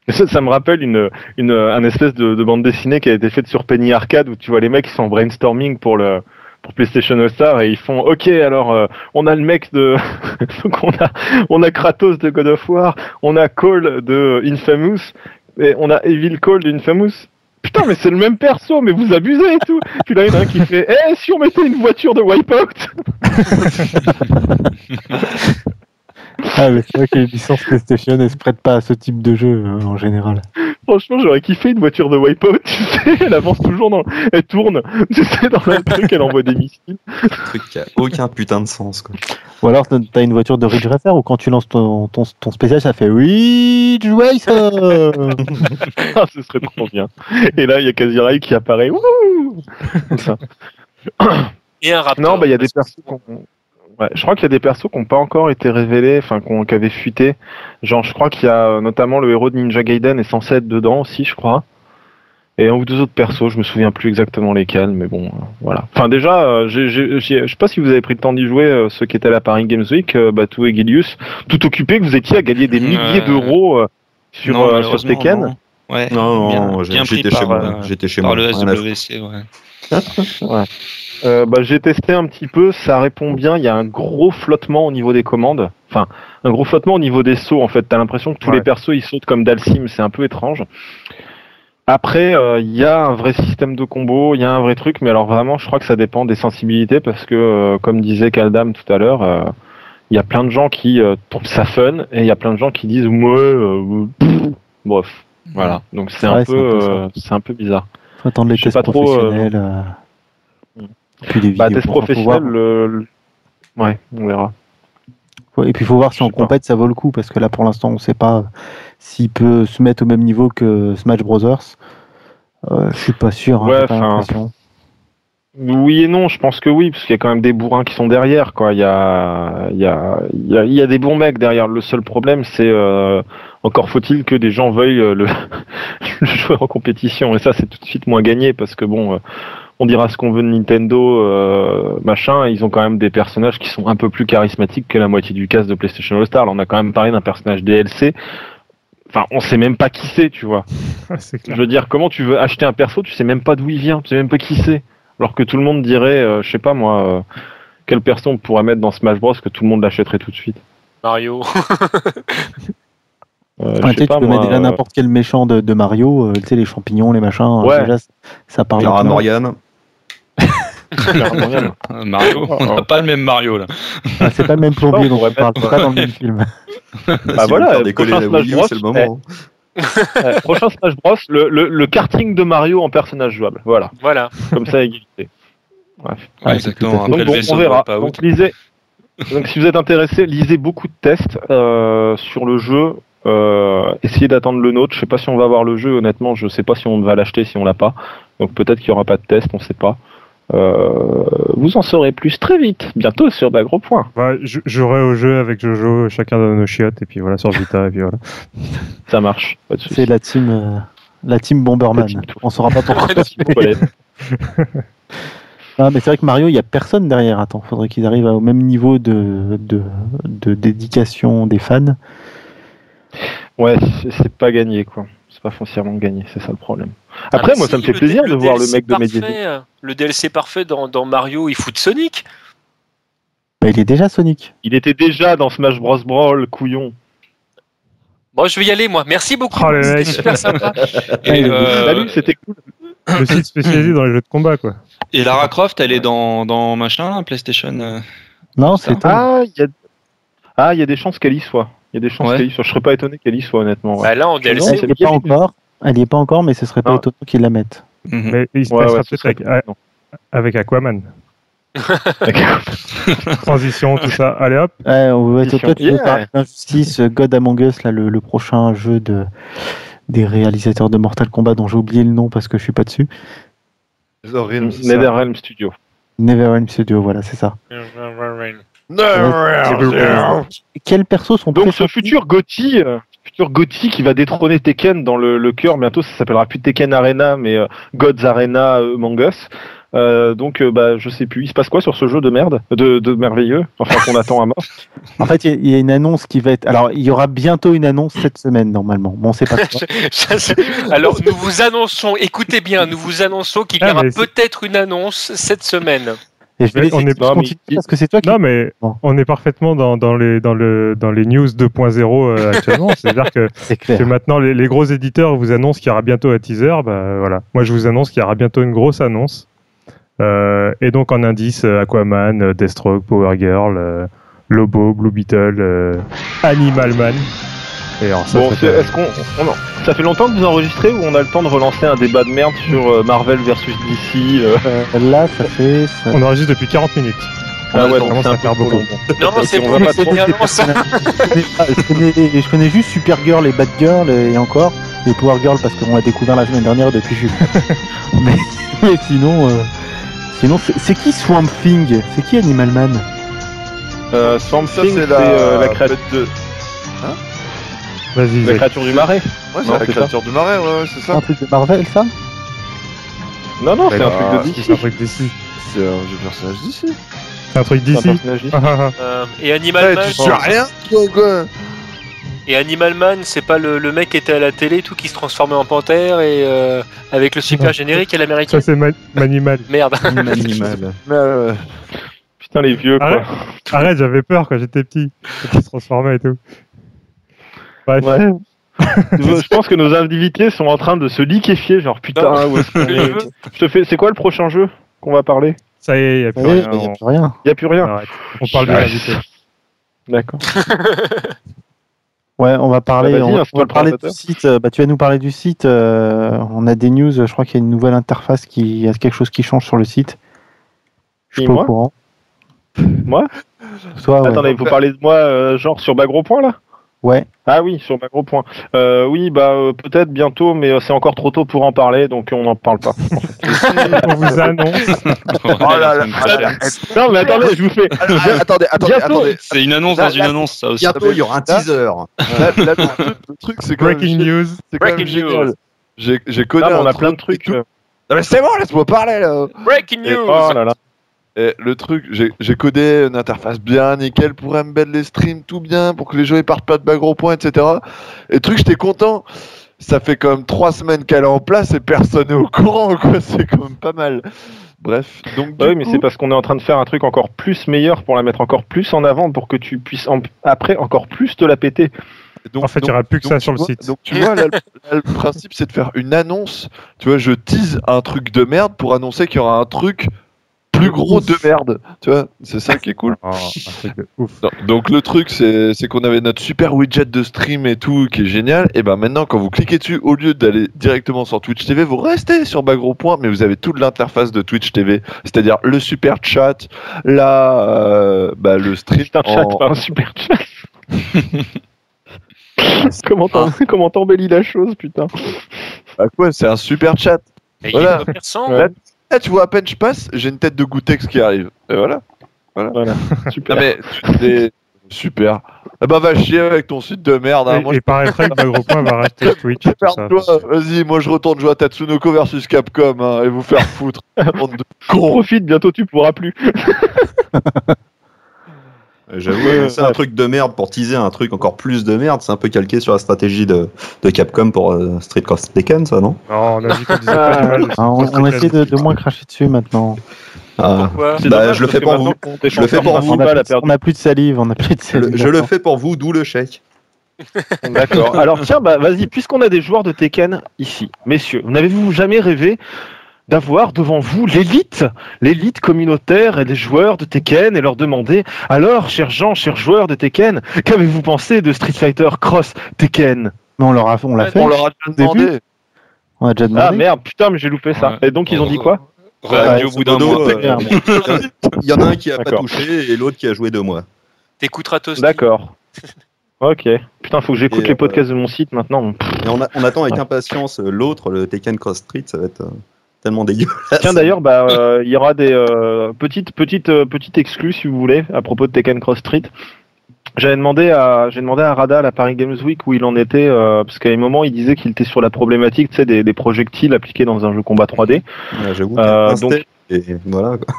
Ça, me rappelle une, une, un espèce de, de bande dessinée qui a été faite sur Penny Arcade où tu vois les mecs qui sont en brainstorming pour le pour PlayStation All Star et ils font OK alors euh, on a le mec de donc on a on a Kratos de God of War, on a Cole de Infamous et on a Evil Cole de Infamous. Putain mais c'est le même perso mais vous abusez et tout. Puis là il y en a un qui fait Eh si on mettait une voiture de Wipeout Ah, mais c'est vrai que les licences PlayStation elles se prêtent pas à ce type de jeu euh, en général. Franchement, j'aurais kiffé une voiture de Wipeout, tu sais, elle avance toujours dans... Elle tourne, tu sais, dans le truc, elle envoie des missiles. Un truc qui a aucun putain de sens. Quoi. Ou alors t'as- une voiture de Ridge Racer où quand tu lances ton, ton, ton spécial ça fait Ridge Racer Ah, ce serait trop bien. Et là, il y a Kazirai qui apparaît. Wouhou Comme ça. Et un raptor. Non, bah, il y a des persos qu'on- Ouais, je crois qu'il y a des persos qui n'ont pas encore été révélés, enfin, qu'on- qui avaient fuité. Genre, je crois qu'il y a euh, notamment le héros de Ninja Gaiden est censé être dedans aussi, je crois. Et un ou deux autres persos, je me souviens plus exactement lesquels, mais bon, euh, voilà. Enfin, déjà, euh, je sais pas si vous avez pris le temps d'y jouer, euh, ceux qui étaient à la Paris Games Week, euh, Batou et Gilius, tout occupés que vous étiez à gagner des milliers Euh, d'euros euh, sur, Non, euh, sur Tekken. non. Ouais, Non, non, j'étais chez moi. euh, J'étais chez par moi. le SWC, ouais. Euh, bah, j'ai testé un petit peu, ça répond bien. Il y a un gros flottement au niveau des commandes. Enfin, un gros flottement au niveau des sauts. En fait, t'as l'impression que tous Ouais. les persos ils sautent comme Dalsim. C'est un peu étrange. Après, euh, il y a un vrai système de combo, il y a un vrai truc, mais alors vraiment, je crois que ça dépend des sensibilités parce que, euh, comme disait Kaldam tout à l'heure, euh, il y a plein de gens qui euh, trouvent ça fun et il y a plein de gens qui disent ouais, euh, pff, bref, voilà. Donc c'est Ouais, un peu, euh, c'est un peu bizarre. Faut attendre les tests trop, euh, professionnels. euh, Mm. Puis les Bah, test professionnel, le, le- ouais, on verra. Et puis il faut voir si en compète ça vaut le coup parce que là pour l'instant on sait pas s'il peut se mettre au même niveau que Smash Brothers. Euh, je suis pas sûr. hein, Ouais, pas. Oui et non, je pense que oui, parce qu'il y a quand même des bourrins qui sont derrière, quoi. Il y a, il y a, il y a, des bons mecs derrière. Le seul problème, c'est euh, encore faut-il que des gens veuillent euh, le, le jouer en compétition. Et ça, c'est tout de suite moins gagné, parce que bon, euh, on dira ce qu'on veut de Nintendo, euh, machin. Ils ont quand même des personnages qui sont un peu plus charismatiques que la moitié du cast de PlayStation All Star. On a quand même parlé d'un personnage DLC. Enfin, on sait même pas qui c'est, tu vois. c'est Je veux dire, comment tu veux acheter un perso, tu sais même pas d'où il vient, tu sais même pas qui c'est. Alors que tout le monde dirait, euh, je sais pas moi, euh, quel perso on pourrait mettre dans Smash Bros que tout le monde l'achèterait tout de suite. Mario. Euh, tu pas peux moi. mettre euh, n'importe quel méchant de, de Mario, euh, tu sais les champignons, les machins. euh, Ouais. Déjà, ça parle. plein. Morgan. Euh, Mario, on n'a pas le même Mario là. Ah, c'est pas le même plombier on dont on parle, pas dans le même film. Bah Si voilà, décoller prochain la Wii c'est le Bros, moment. Euh, prochain Smash Bros, le, le, le karting de Mario en personnage jouable. Voilà, Voilà. comme ça égalité. Bref. Ouais, exactement. Donc bon, on verra. Donc lisez. Donc si vous êtes intéressé, lisez beaucoup de tests euh, sur le jeu. Euh, essayer d'attendre le nôtre. Je sais pas si on va avoir le jeu. Honnêtement, je sais pas si on va l'acheter si on l'a pas. Donc peut-être qu'il y aura pas de test, on sait pas. Euh, vous en saurez plus très vite, bientôt sur Bagro Point. Bah, je jouerai au jeu avec Jojo, chacun dans nos chiottes, et puis voilà, sur Vita, et puis voilà. Ça marche, de. C'est la team, euh, la team Bomberman. La team. On saura pas pourquoi. Ah, mais c'est vrai que Mario, il y a personne derrière. Attends, faudrait qu'ils arrivent au même niveau de, de, de dédication des fans. Ouais, c'est pas gagné quoi. C'est pas foncièrement gagné, c'est ça le problème. Après, Ah, moi, si, ça me fait plaisir de voir le mec de Mediaset. euh, Le DLC parfait dans, dans Mario, il fout de Sonic. Bah, il est déjà Sonic. Il était déjà dans Smash Bros Brawl, couillon. Bon, je vais y aller, moi. Merci beaucoup. Oh, C'était super sympa. Et, euh, Salut, c'était cool. Le site spécialisé dans les jeux de combat, quoi. Et Lara Croft, elle est dans, dans machin, là, PlayStation. euh. Non, c'est. Ah, il y a ah, il y a des chances qu'elle y soit. Il y a des chances Ouais. qu'elle y soit. Je serais pas étonné qu'elle y soit honnêtement. ouais. bah là, en DLC, Elle n'y est pas encore. Elle y est pas encore, mais ce serait pas Non. étonnant qu'ils la mettent. Mhm. Mais il se Ouais, passera peut-être serait avec, Aquaman. Transition, tout ça. Allez hop. Ouais, on va- toi, toi, tu veux Yeah. parler d'Injustice, euh, God Among Us, là, le, le prochain jeu de, des réalisateurs de Mortal Kombat dont j'ai oublié le nom parce que je suis pas dessus. NetherRealm Studio. NeverEnding Studio, voilà, c'est ça. Netherrealm. Quels persos sont Donc ce futur Gotti, euh, futur Gotti qui va détrôner Tekken dans le, le cœur, bientôt ça s'appellera plus Tekken Arena, mais euh, Gods Arena euh, Among Us. Euh, donc euh, bah je sais plus, il se passe quoi sur ce jeu de merde, de, de merveilleux, enfin qu'on attend à mort? En fait, il y a- il y, a une annonce qui va être. Alors, il y aura bientôt une annonce cette semaine, normalement. Bon, on sait pas quoi. Alors, nous vous annonçons, écoutez bien, nous vous annonçons qu'il y Ah, aura c'est- peut-être une annonce cette semaine. Et je vais Mais laisser on est- mais- parce que c'est toi qui. Non, mais Bon. on est parfaitement dans, dans, les, dans, le, dans les news 2.0 euh, actuellement. C'est-à-dire que, C'est clair. que maintenant, les, les gros éditeurs vous annoncent qu'il y aura bientôt un teaser. Bah, voilà. Moi, je vous annonce qu'il y aura bientôt une grosse annonce. Euh, et donc, en indice, euh, Aquaman, Deathstroke, Power Girl, euh, Lobo, Blue Beetle, Animal Man. Et alors, ça, Bon, fait- est-ce qu'on, on- non. ça fait longtemps que vous enregistrez ou on a le temps de relancer un débat de merde sur euh, Marvel versus DC euh, Euh, là, ça fait. ça- on enregistre depuis 40 minutes. Ah ouais, ça donc commence c'est un faire beaucoup. Non, c'est non, ça. je, connais juste Supergirl et Batgirl et encore. Et Power Girl parce qu'on l'a découvert la semaine dernière depuis je mais, mais sinon. euh, Sinon, c'est c'est qui Swamp Thing? C'est qui Animal Man? Euh, Swamp Ça, Thing, c'est c'est la, euh, la, de... Vas-y, la créature du marais. Ouais, c'est Non, la c'est créature du marais, ouais, ouais, c'est C'est ça. un truc de Marvel, ça? Non, non, c'est Bah, un truc de C'est un DC. truc d'ici. C'est un jeu de personnage d'ici. C'est un truc C'est un d'ici. personnage DC. Ah, ah, ah. Euh, et Animal Man, tu sais rien, toi, quoi. et Animal Man, c'est pas le, le mec qui était à la télé, tout qui se transformait en panthère et euh, avec le super Non. générique à l'américaine. Ça, c'est Ma- Manimal. Merde. Animal. Mais, euh, Putain, les vieux, quoi. Arrête. Arrête, j'avais peur quand j'étais petit. Quand il se transformait et tout. Ouais. je pense que nos invités sont en train de se liquéfier, genre putain, où est-ce qu'on est Je te fais, c'est quoi le prochain jeu qu'on va parler? Ça y est, il n'y a plus rien. il n'y a on- plus rien. Y a plus rien. Arrête. On parle de Ouais. l'invité. D'accord. Ouais, on va parler, Bah, on va, on parler du site. euh, Bah, tu vas nous parler du site. euh, on a des news. Je crois qu'il y a une nouvelle interface qui, il y a quelque chose qui change sur le site. Je suis pas au courant. Moi Toi, ouais. Attendez, vous parlez de moi, euh, genre sur Bagro Point là? Ouais. Ah oui, sur Bagro Point. Euh, oui, bah euh, peut-être bientôt, mais euh, c'est encore trop tôt pour en parler, donc on n'en parle pas. On vous annonce. Oh là là. non, mais attendez, je vous fais. Attendez, attendez, Bientôt. attendez. C'est une annonce Là, dans une annonce, ça aussi. Bientôt, il y aura un teaser. Là, là, le truc- le truc, c'est même Breaking gé- news. même Breaking news. J'ai j'ai connu on a plein de trucs. Non, mais c'est bon, laisse-moi parler là. Breaking Et- news. Oh là là. Et le truc, j'ai codé une interface bien nickel pour embed les streams tout bien, pour que les jeux ils partent pas de bagro point, etc. Et le truc, j'étais content. Ça fait quand même trois semaines qu'elle est en place et personne n'est au courant, quoi. C'est quand même pas mal. Bref, donc. Bah oui, mais c'est parce qu'on est en train de faire un truc encore plus meilleur pour la mettre encore plus en avant pour que tu puisses en- après encore plus te la péter. Donc- En fait, il y donc- aura plus que ça sur le vois- site. Donc tu vois, là, le, là, le principe c'est de faire une annonce. Tu vois, je tease un truc de merde pour annoncer qu'il y aura un truc plus gros de merde. Tu vois, c'est ça qui est cool. Oh, un truc de ouf. Non, donc le truc c'est qu'on avait notre super widget de stream et tout qui est génial. Et ben maintenant quand vous cliquez dessus, au lieu d'aller directement sur Twitch TV, vous restez sur Bagro Point, mais vous avez toute l'interface de Twitch TV, c'est-à-dire le super chat, là, euh, bah, le stream. C'est un chat, en- pas un super chat. comment t'embellis la chose, putain Bah quoi, c'est un super chat. Et Voilà. il. Ouais. Eh, tu vois, à peine je passe, j'ai une tête de Goûtex qui arrive. Et voilà. Voilà, super. Non mais, c'est super. Ah bah va chier avec ton site de merde. Hein. Et, Moi, et paraîtrait que Bagropoint va racheter Twitch. je. Vas-y, moi je retourne jouer à Tatsunoko versus Capcom hein, et vous faire foutre. De. Profite, bientôt tu pourras plus. J'avoue, Ouais, c'est un truc de merde pour teaser un truc encore plus de merde. C'est un peu calqué sur la stratégie de, de Capcom pour euh, Street Cross Tekken, ça, non? Non, on a dit qu'on disait pas du mal de Ah, on, on essaie de, moins cracher dessus maintenant. Ah. Pourquoi? Bah, dommage, je le fais pour vous. qu'on t'est Je le fais champion pour de vous. On a, plus, on a plus de salive, on a plus de Je, salive. le- je le fais pour vous, d'où le chèque. D'accord. Alors tiens, bah vas-y, puisqu'on a des joueurs de Tekken ici, messieurs, n'avez-vous jamais rêvé d'avoir devant vous l'élite, l'élite communautaire et des joueurs de Tekken et leur demander alors, chers gens, chers joueurs de Tekken, qu'avez-vous pensé de Street Fighter Cross Tekken? Mais on leur a, on l'a fait. On leur a déjà Début. demandé. On a déjà Ah merde, putain, mais j'ai loupé ça. Ouais. Et donc ils ont dit quoi? Réagi Ouais, au bout d'un grosso mois. modo, Clairement. Il y en a un qui a pas touché et l'autre qui a joué deux mois. T'écouteras Toasty. D'accord. Ok. Putain, faut que j'écoute les euh, podcasts de mon site maintenant. Et on, a- on attend avec impatience euh, l'autre, le Tekken Cross Street, ça va être euh, tellement dégueulasse. Tiens d'ailleurs, bah, euh, il y aura des euh, petites petites euh, petites exclus si vous voulez à propos de Tekken Cross Street. J'avais demandé à j'ai demandé à Rada à la Paris Games Week où il en était euh, parce qu'à un moment il disait qu'il était sur la problématique tu sais des, des projectiles appliqués dans un jeu combat 3D. Ouais, J'avoue. Euh, un donc- et voilà. quoi.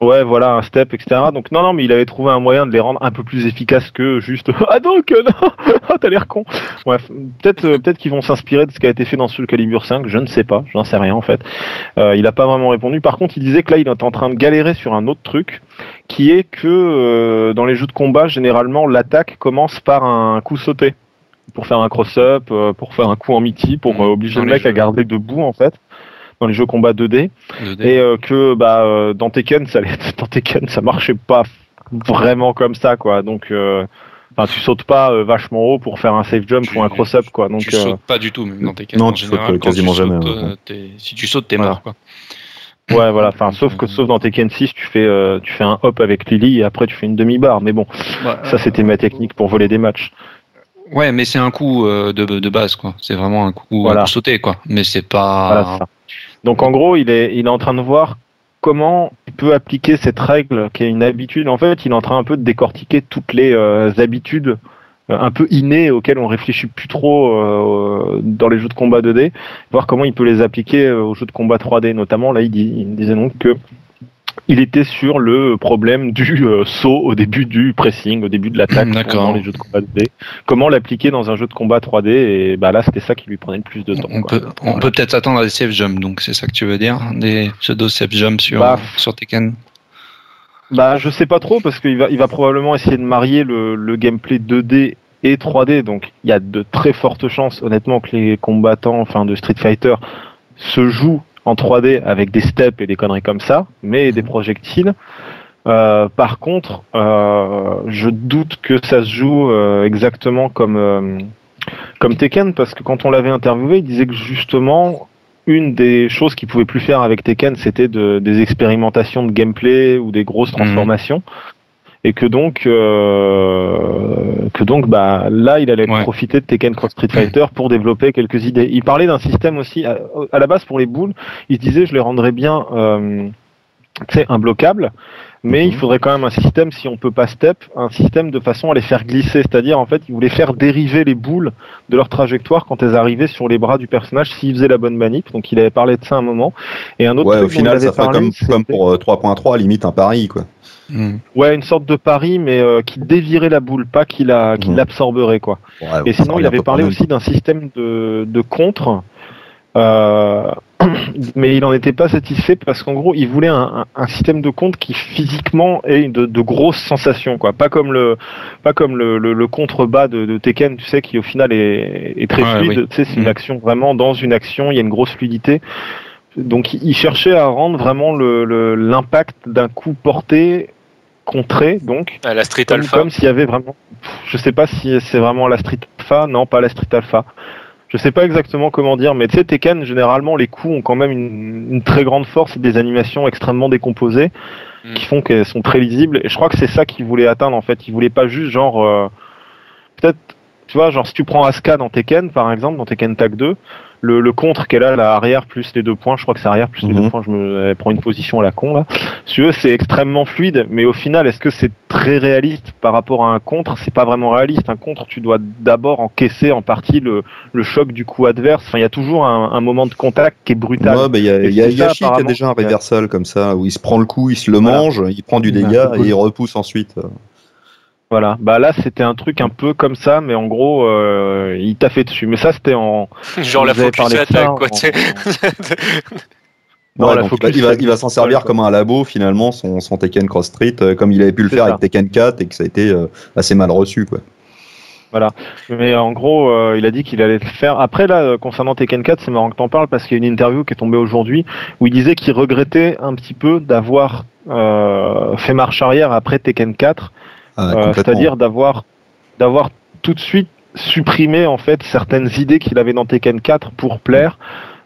Ouais, voilà, un step, etc. Donc non, non, mais il avait trouvé un moyen de les rendre un peu plus efficaces que juste ah donc euh, non, ah t'as l'air con. Bref, peut-être euh, peut-être qu'ils vont s'inspirer de ce qui a été fait dans Soul Calibur 5. Je ne sais pas, j'en sais rien en fait. Euh, il a pas vraiment répondu. Par contre, il disait que là, il est en train de galérer sur un autre truc, qui est que euh, dans les jeux de combat, généralement, l'attaque commence par un coup sauté pour faire un cross-up, pour faire un coup en miti, pour Mmh, obliger le mec à garder debout en fait. Dans les jeux combat 2D De- et euh, que bah euh, dans Tekken ça allait- dans Tekken ça marchait pas vraiment comme ça quoi donc euh, enfin tu sautes pas euh, vachement haut pour faire un safe jump Tu- ou un cross up quoi donc tu euh, sautes pas du tout, même dans tes cas. Non, en tu général, sautes, quasiment tu jamais, sautes, ouais. euh, t'es- si tu sautes, t'es Voilà. mort. Quoi. ouais voilà enfin sauf que sauf dans Tekken 6 tu fais euh, tu fais un hop avec Lily et après tu fais une demi barre mais bon ça c'était ma technique pour voler des matchs Ouais, mais c'est un coup euh, de, de base, quoi. C'est vraiment un coup Voilà. pour sauter, quoi. Mais c'est pas. Voilà, c'est ça. Donc en gros, il est, il est en train de voir comment il peut appliquer cette règle qui est une habitude. En fait, il est en train un peu de décortiquer toutes les euh, habitudes euh, un peu innées auxquelles on réfléchit plus trop euh, dans les jeux de combat 2D, voir comment il peut les appliquer aux jeux de combat 3D. Notamment, là, il, dit, il disait donc que il était sur le problème du euh, saut au début du pressing, au début de l'attaque dans les jeux de combat 2D. Comment l'appliquer dans un jeu de combat 3D Et bah là, c'était ça qui lui prenait le plus de temps. On quoi. peut, on peut peut-être s'attendre à des safe jumps, donc c'est ça que tu veux dire Des pseudo safe jumps sur, Bah, sur Tekken? Bah, je sais pas trop parce qu'il va, il va probablement essayer de marier le, le gameplay 2D et 3D. Donc, il y a de très fortes chances, honnêtement, que les combattants, enfin, de Street Fighter, se jouent en 3D avec des steps et des conneries comme ça, mais des projectiles. Euh, par contre, euh, je doute que ça se joue euh, exactement comme comme Tekken parce que quand on l'avait interviewé, il disait que justement une des choses qu'il pouvait plus faire avec Tekken, c'était de, des expérimentations de gameplay ou des grosses transformations. Et que donc, euh, que donc, bah là, il allait Ouais. profiter de Tekken Cross Street Fighter pour développer quelques idées. Il parlait d'un système aussi à, à la base pour les boules. Il se disait, je les rendrais bien, euh, tu sais, imbloquables, mais il faudrait quand même un système, si on peut pas step, un système de façon à les faire glisser. C'est-à-dire, en fait, il voulait faire dériver les boules de leur trajectoire quand elles arrivaient sur les bras du personnage s'il faisait la bonne manip. Donc, il avait parlé de ça un moment. Et un autre Ouais, truc au final, ça ferait parlé, comme, comme pour euh, 3.3, limite un pari, quoi. Hmm. Ouais, une sorte de pari, mais euh, qui dévirait la boule, pas qui la, Mhm. l'absorberait, quoi. Ouais, Et sinon, il avait parlé aussi d'un système de, de contre, euh, mais il n'en était pas satisfait parce qu'en gros, il voulait un, un- un système de contre qui physiquement ait de, de grosses sensations, quoi. Pas comme le, pas comme le, le, le contre-bas de, de Tekken, tu sais, qui au final est, est très Ouais, fluide. oui. Tu sais, c'est une Mhm. action vraiment dans une action, il y a une grosse fluidité. Donc, il cherchait à rendre vraiment le- le- l'impact d'un coup porté contré, donc À la Street comme, Alpha. comme s'il y avait vraiment. Je sais pas si c'est vraiment la Street Alpha. Non, pas la Street Alpha. Je sais pas exactement comment dire, mais tu sais, Tekken, généralement, les coups ont quand même une, une très grande force et des animations extrêmement décomposées Mm. qui font qu'elles sont très lisibles. Et je crois que c'est ça qu'il voulait atteindre, en fait. Il voulait pas juste, genre, euh, peut-être tu vois, genre si tu prends Asuka dans Tekken par exemple, dans Tekken Tag 2, le, le contre qu'elle a, la arrière plus les deux points, je crois que c'est arrière plus les Mhm. deux points, je me elle prend une position à la con là. Si tu veux, c'est extrêmement fluide, mais au final, est-ce que c'est très réaliste par rapport à un contre? C'est pas vraiment réaliste. Un contre, tu dois d'abord encaisser en partie le, le choc du coup adverse. Enfin, il y a toujours un, un moment de contact qui est brutal. Ouais, bah, il y a, y a ça, a apparemment, déjà un reversal comme ça, où il se prend le coup, il se le Voilà. mange, il prend du dégât et il repousse ensuite. Voilà. Bah là, c'était un truc un peu comme ça, mais en gros, euh, il t'a fait dessus. Mais ça, c'était en Genre la focus attack, ça, quoi. en- tu sais. Non, Ouais, la donc focus, il va, c'est- il va s'en servir comme un labo finalement, son, son Tekken Cross Street, euh, comme il avait pu le faire ça. avec Tekken 4 et que ça a été euh, assez mal reçu. Quoi. Mais en gros, euh, il a dit qu'il allait le faire. Après, là, euh, concernant Tekken 4, c'est marrant que t'en parles parce qu'il y a une interview qui est tombée aujourd'hui où il disait qu'il regrettait un petit peu d'avoir euh, fait marche arrière après Tekken 4, Ah, euh, complètement. C'est-à-dire d'avoir d'avoir tout de suite supprimé en fait certaines idées qu'il avait dans Tekken 4 pour plaire,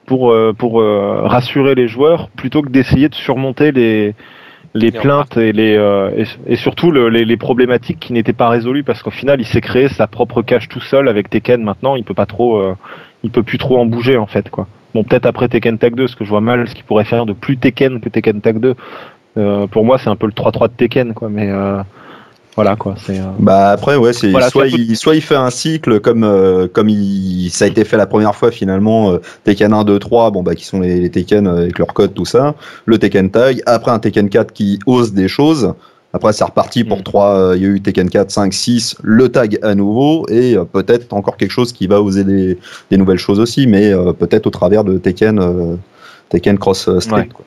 pour euh, pour euh, rassurer les joueurs, plutôt que d'essayer de surmonter les les Les plaintes et les euh, et, et surtout le- les, les problématiques qui n'étaient pas résolues parce qu'au final il s'est créé sa propre cage tout seul avec Tekken. Maintenant il peut pas trop euh, il peut plus trop en bouger en fait quoi. Bon peut-être après Tekken Tag 2 ce que je vois mal ce qui pourrait faire de plus Tekken que Tekken Tag 2 euh, pour moi c'est un peu le 3-3 de Tekken quoi mais euh, voilà quoi c'est euh, Bah après ouais c'est Voilà, soit il soit il fait un cycle comme euh, comme il ça a été fait la première fois finalement euh, Tekken 1 2 3 bon bah qui sont les, les Tekken euh, avec leur code tout ça le Tekken Tag après un Tekken 4 qui ose des choses après c'est reparti pour Mm. trois euh, il y a eu Tekken 4 5 6 le tag à nouveau et euh, peut-être encore quelque chose qui va oser des, des nouvelles choses aussi mais euh, peut-être au travers de Tekken euh, Tekken Cross Street Ouais. quoi.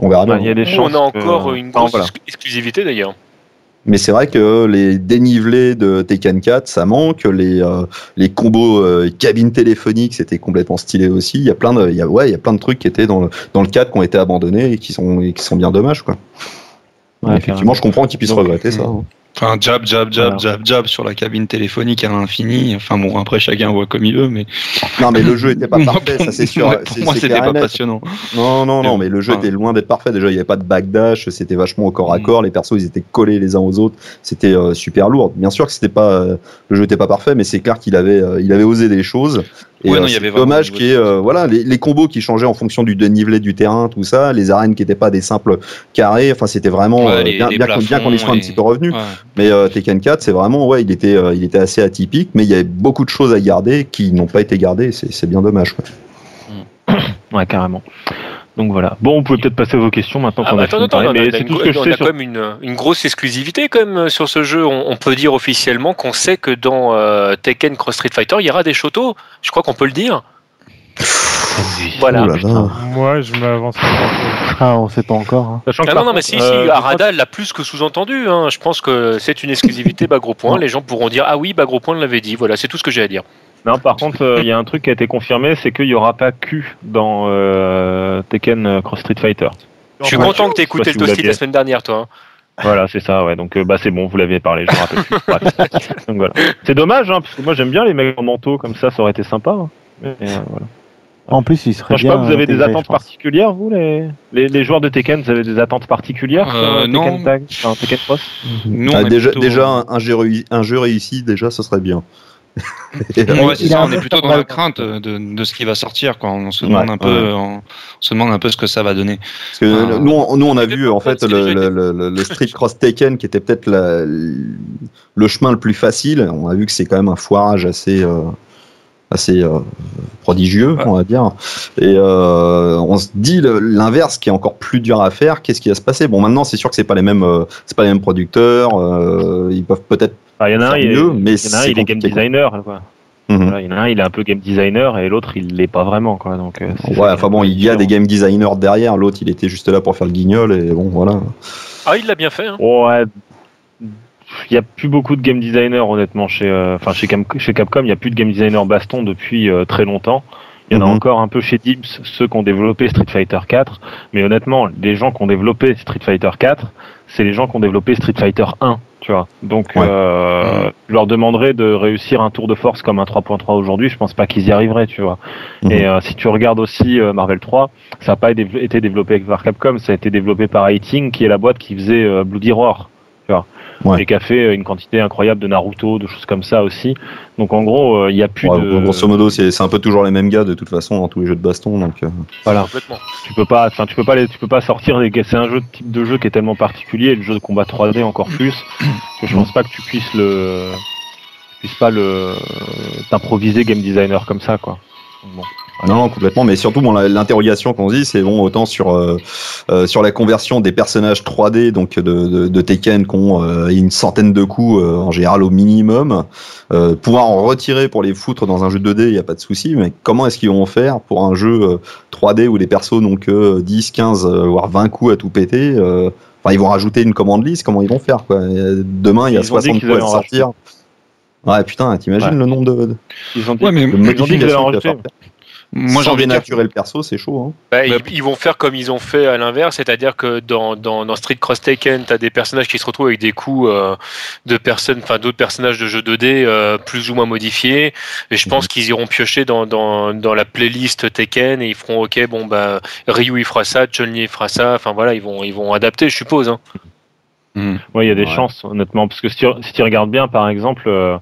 on verra bien ouais, il y a des chances on a que- encore une Enfin, grosse voilà. exclusivité d'ailleurs. Mais c'est vrai que les dénivelés de Tekken 4, ça manque. Les, euh, les combos euh, cabines téléphoniques, c'était complètement stylé aussi. Il y a plein de, il y a, ouais, il y a plein de trucs qui étaient dans le, dans le 4 qui ont été abandonnés et qui sont, et qui sont bien dommages, quoi. Ouais, Effectivement, je comprends qu'ils puissent regretter ça. hein. Enfin, jab, jab, jab, jab, jab sur la cabine téléphonique à l'infini. Enfin bon, après chacun voit comme il veut, mais Non, mais le jeu était pas parfait, ça c'est sûr. pour moi, c'était pas passionnant. Non, non, non, Mais le jeu était loin d'être parfait. Déjà, il n'y avait pas de backdash, c'était vachement au corps à Mm. corps. Les persos, ils étaient collés les uns aux autres. C'était euh, super lourd. Bien sûr que c'était pas, euh, le jeu était pas parfait, mais c'est clair qu'il avait, euh, il avait osé des choses. Et Ouais, euh, non, il y c'est avait vraiment dommage y ait, euh, voilà, les, les combos qui changeaient en fonction du dénivelé du terrain, tout ça, les arènes qui n'étaient pas des simples carrés. Enfin, c'était vraiment Ouais, euh, les- bien, qu'on- bien qu'on y soit un petit et- peu revenu. Ouais. Mais euh, Tekken 4, c'est vraiment, ouais, il était, euh, il était assez atypique, mais il y avait beaucoup de choses à garder qui n'ont pas été gardées. C'est c'est bien dommage. quoi. ouais carrément donc voilà bon vous pouvez peut-être passer à vos questions maintenant Ah qu'on bah a attends, fini parler, on a, mais on c'est tout ce que je on a sur quand même une, une grosse exclusivité quand même euh, sur ce jeu. On, on peut dire officiellement qu'on sait que dans euh, Tekken Cross Street Fighter, il y aura des shotos. Je crois qu'on peut le dire. Voilà. Oh. Moi, je m'avance. Ah, on sait pas encore. hein. Ah non, non, mais si, euh, si, Arada l'a plus que sous-entendu. hein. Je pense que c'est une exclusivité bas gros point. Les gens pourront dire Ah oui, bas gros point l'avait dit. Voilà, c'est tout ce que j'ai à dire. Non, par contre, euh, il y a un truc qui a été confirmé, c'est qu'il n'y aura pas Q dans euh, Tekken euh, Cross Street Fighter. Je suis content que tu aies écouté le l'aviez. la semaine dernière, toi. hein. Voilà, c'est ça, ouais. Donc, euh, bah, c'est bon, vous l'avez parlé, je me rappelle plus. Bref. Donc, voilà. C'est dommage, hein, parce que moi, j'aime bien les mecs en manteau comme ça, ça aurait été sympa. hein. Mais, euh, voilà. En plus, il serait Enfin, je sais bien. pas, vous avez des attentes particulières, vous, les... Les, les joueurs de Tekken, vous avez des attentes particulières Euh, non. Tekken Tag, enfin, Tekken Cross? Nous, Ah, déjà, plutôt- déjà un, un jeu réussi, un jeu réussi, déjà, ce serait bien. Ouais, c'est ça, on est plutôt dans la crainte de, de ce qui va sortir. Quoi. On se demande Ouais, un peu, ouais. on, se demande un peu ce que ça va donner. Parce que nous, on, nous, on a vu en fait le, déjà le, été- le- le Street Cross Taken qui était peut-être le chemin le plus facile. On a vu que c'est quand même un foirage assez euh, assez euh, prodigieux, Ouais. on va dire. Et euh, on se dit l'inverse qui est encore plus dur à faire. Qu'est-ce qui va se passer? Bon, maintenant c'est sûr que c'est pas les mêmes, euh, c'est pas les mêmes producteurs. euh, ils peuvent peut-être. Enfin, Il y en a un, Faire il, est, mieux, mais il y en a un, il est game quoi. designer. Quoi. Mhm. Voilà, il y en a un, il est un peu game designer et l'autre, il l'est pas vraiment. Quoi. Donc, Ouais, est enfin bon, il y a des game designers derrière. L'autre, il était juste là pour faire le guignol et bon, voilà. Ah, il l'a bien fait. hein. Ouais. Il n'y a plus beaucoup de game designers, honnêtement, chez, euh, enfin, chez, Capcom. Il n'y a plus de game designer baston depuis euh, très longtemps. Il y en a Mhm. encore un peu chez Dibs, ceux qui ont développé Street Fighter 4. Mais honnêtement, les gens qui ont développé Street Fighter 4, c'est les gens qui ont développé Street Fighter 1, tu vois. Donc, Ouais. euh, je leur demanderais de réussir un tour de force comme un 3.3 aujourd'hui. Je pense pas qu'ils y arriveraient, tu vois. Mhm. Et euh, si tu regardes aussi euh, Marvel 3, ça n'a pas été développé par Capcom, ça a été développé par Eighting, qui est la boîte qui faisait Bloody Roar. Ouais. et qui a fait une quantité incroyable de Naruto, de choses comme ça aussi. Donc en gros, euh, il y a plus Ouais, de. Grosso modo, c'est un peu toujours les mêmes gars de toute façon dans tous les jeux de baston. Donc, euh, Voilà. Complètement. Tu peux pas, enfin tu peux pas, les- tu peux pas sortir des. C'est un jeu de type de jeu qui est tellement particulier, le jeu de combat 3D encore plus, que je pense pas que tu puisses le, tu puisses pas le t'improviser game designer comme ça quoi. Donc bon. Non, non, complètement, mais surtout bon, l'interrogation qu'on se dit, c'est bon autant sur euh, euh, sur la conversion des personnages 3D donc de, de, de Tekken qui ont euh, une centaine de coups euh, en général au minimum, euh, pouvoir en retirer pour les foutre dans un jeu 2D, il y a pas de souci, mais comment est-ce qu'ils vont faire pour un jeu euh, 3D où les persos n'ont que 10, 15 euh, voire 20 coups à tout péter euh, Enfin, ils vont rajouter une commande liste, comment ils vont faire quoi euh, Demain, il y a Ils ont dit 60 qu'ils coups à sortir. Ouais, putain, t'imagines Ouais. le nombre de, de, Ils ont dit, Ouais, mais de ils ont dit qu'ils allaient modifications qu'il va enregistrer. falloir faire. moi j'ai Sans envie de dire. dénaturer le perso, c'est chaud. Hein. Bah, ils, ils vont faire comme ils ont fait à l'inverse, c'est-à-dire que dans, dans, dans Street Cross Taken, tu as des personnages qui se retrouvent avec des coups euh, de personnes, enfin d'autres personnages de jeux 2D euh, plus ou moins modifiés. Et je pense qu'ils iront piocher dans, dans, dans la playlist Tekken et ils feront OK, bon bah Ryu il fera ça, Chun-Li il fera ça. Enfin voilà, ils vont ils vont adapter, je suppose. Hein. Hmm. Ouais, il y a des Ouais. chances, honnêtement, parce que si tu, si tu regardes bien, par exemple, euh,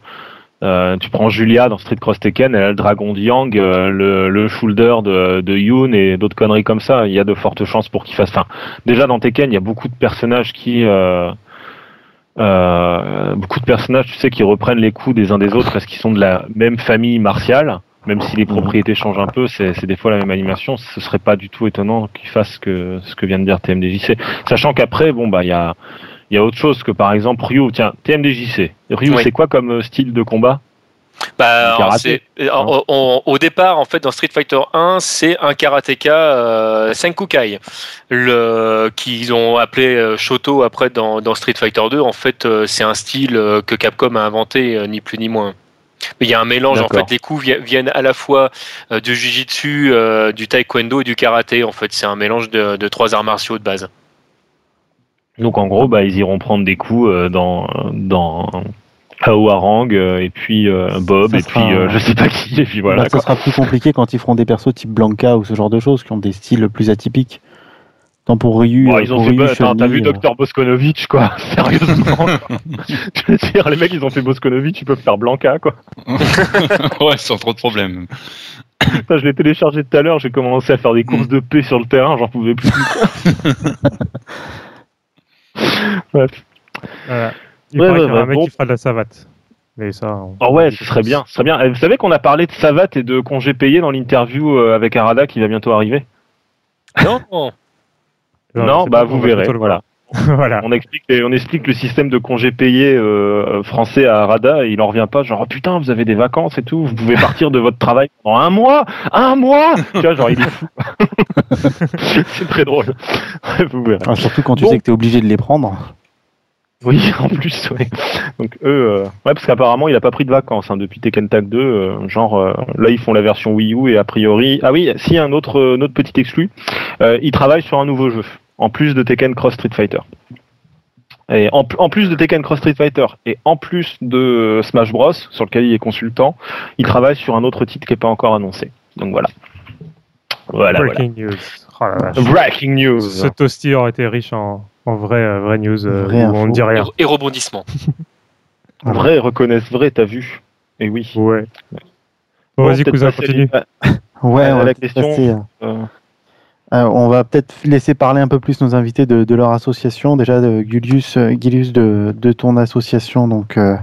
euh, tu prends Julia dans Street Cross Tekken, elle a le dragon de Yang, euh, le, le shoulder de, de Yoon et d'autres conneries comme ça. Il y a de fortes chances pour qu'il fasse. Enfin, déjà dans Tekken, il y a beaucoup de personnages qui, euh, euh, beaucoup de personnages, tu sais, qui reprennent les coups des uns des autres parce qu'ils sont de la même famille martiale. Même si les propriétés changent un peu, c'est c'est des fois la même animation. Ce serait pas du tout étonnant qu'ils fassent ce que, ce que vient de dire TMDJC. Sachant qu'après, bon bah il y a il y a autre chose que par exemple Ryu. Tiens, TMDJC. Ryu, Oui. c'est quoi comme euh, style de combat? Bah, en- en- au départ, en fait, dans Street Fighter 1, c'est un karatéka euh, Senkukai, le qu'ils ont appelé euh, Shoto après dans, dans Street Fighter 2. En fait, euh, c'est un style euh, que Capcom a inventé, euh, ni plus ni moins. Mais il y a un mélange. En fait, les coups vi- viennent à la fois euh, du jujitsu, euh, du taekwondo et du karaté. En fait, c'est un mélange de, de trois arts martiaux de base. Donc en gros, bah ils iront prendre des coups euh, dans dans Aoarang euh, et puis euh, Bob Ça et sera- puis euh, je sais pas qui et puis voilà. Bah, ça quoi. sera plus compliqué quand ils feront des persos type Blanca ou ce genre de choses qui ont des styles plus atypiques. Tant pour Ryu, Bon, euh, ils ont pour fait, Ryu, bah, t'as vu Dr Boskonovitch quoi Sérieusement quoi. Je veux dire, les mecs ils ont fait Boskonovitch, ils peuvent faire Blanca quoi. ouais, sans trop de problèmes. Je l'ai téléchargé tout à l'heure, j'ai commencé à faire des courses de paix sur le terrain, j'en pouvais plus. Bref. Voilà. Il Ouais, paraît ouais, qu'il y aura un mec bon. qui fera de la savate. Mais ça. on- Oh ouais, ce serait bien, ce serait bien. Vous savez qu'on a parlé de Savat et de congés payés dans l'interview euh, avec Arada qui va bientôt arriver? Non, non. Non, bah vous verrez. Voilà. voilà. On explique, on explique le système de congés payés euh, français à Arada et il en revient pas. Genre oh, putain, vous avez des vacances et tout, vous pouvez partir de votre travail pendant un mois, un mois. Tu vois, genre il est fou. C'est très drôle. vous verrez. ah, surtout quand tu Bon. sais que tu es obligé de les prendre. Oui, en plus, oui. Donc eux, euh, ouais, parce qu'apparemment il a pas pris de vacances hein, depuis Tekken Tag 2. euh, genre euh, là ils font la version Wii U et a priori, ah oui, si un autre, euh, un autre petit exclu, euh, ils travaillent sur un nouveau jeu en plus de Tekken Cross Street Fighter. Et en, en plus de Tekken Cross Street Fighter et en plus de Smash Bros sur lequel il est consultant, il travaille sur un autre titre qui est pas encore annoncé. Donc voilà. Voilà. voilà. Breaking news. Oh la. Breaking news. Ce toasty aurait été riche en, en vrai, euh, vraie news euh, Vraie où on info. ne dit rien. Et rebondissement. Vrai, reconnaissent vrai, t'as vu Et oui. Ouais. Bon, vas-y, cousin, continue. à- Ouais, À on la va peut-être question, passer, euh, euh, on va peut-être laisser parler un peu plus nos invités de, leur association. Déjà, de Gulius, euh, Guilius, de, de ton association, donc euh,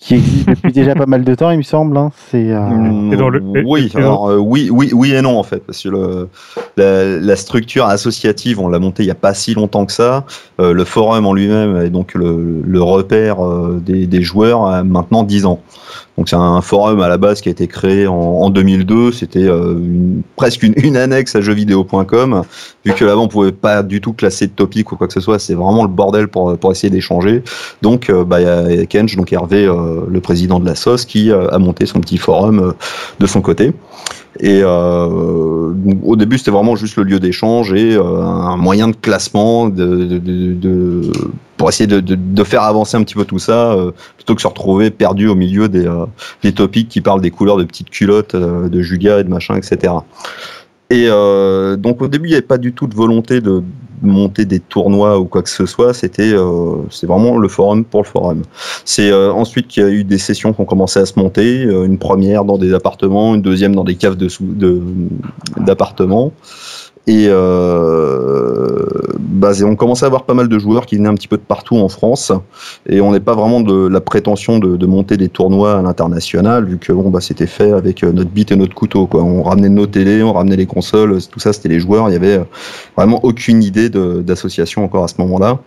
qui existe depuis déjà pas mal de temps, il me semble. hein. C'est euh, Mm, dans le- oui, alors, euh, oui, oui, oui et non en fait, parce que le, la, la structure associative, on l'a montée il n'y a pas si longtemps que ça. Euh, le forum en lui-même est donc le, le repère euh, des, des joueurs a maintenant 10 ans. Donc c'est un forum à la base qui a été créé en, en 2002. C'était euh, presque une, une annexe à jeuxvideo.com. Vu que là-bas on pouvait pas du tout classer de topic ou quoi que ce soit, c'est vraiment le bordel pour, pour essayer d'échanger. Donc euh, bah, il y a Kenj, donc Hervé, euh, le président de la SOS, qui euh, a monté son petit forum euh, de son côté. Et euh, au début, c'était vraiment juste le lieu d'échange et euh, un moyen de classement de, de, pour essayer de, faire avancer un petit peu tout ça, euh, plutôt que se retrouver perdu au milieu des, euh, des topics qui parlent des couleurs de petites culottes, euh, de Julia et de machin, etc. Et euh, donc au début, il n'y avait pas du tout de volonté de monter des tournois ou quoi que ce soit. C'était euh, c'est vraiment le forum pour le forum. C'est euh, ensuite qu'il y a eu des sessions qui ont commencé à se monter. euh, une première dans des appartements, une deuxième dans des caves de d'appartements. Et euh, bah, on commençait à avoir pas mal de joueurs qui venaient un petit peu de partout en France. Et on n'est pas vraiment de la prétention de, monter des tournois à l'international, vu que bon, bah, c'était fait avec euh, notre bite et notre couteau. Quoi. On ramenait nos télés, on ramenait les consoles, tout ça c'était les joueurs. Il y avait euh, vraiment aucune idée d'association encore à ce moment-là.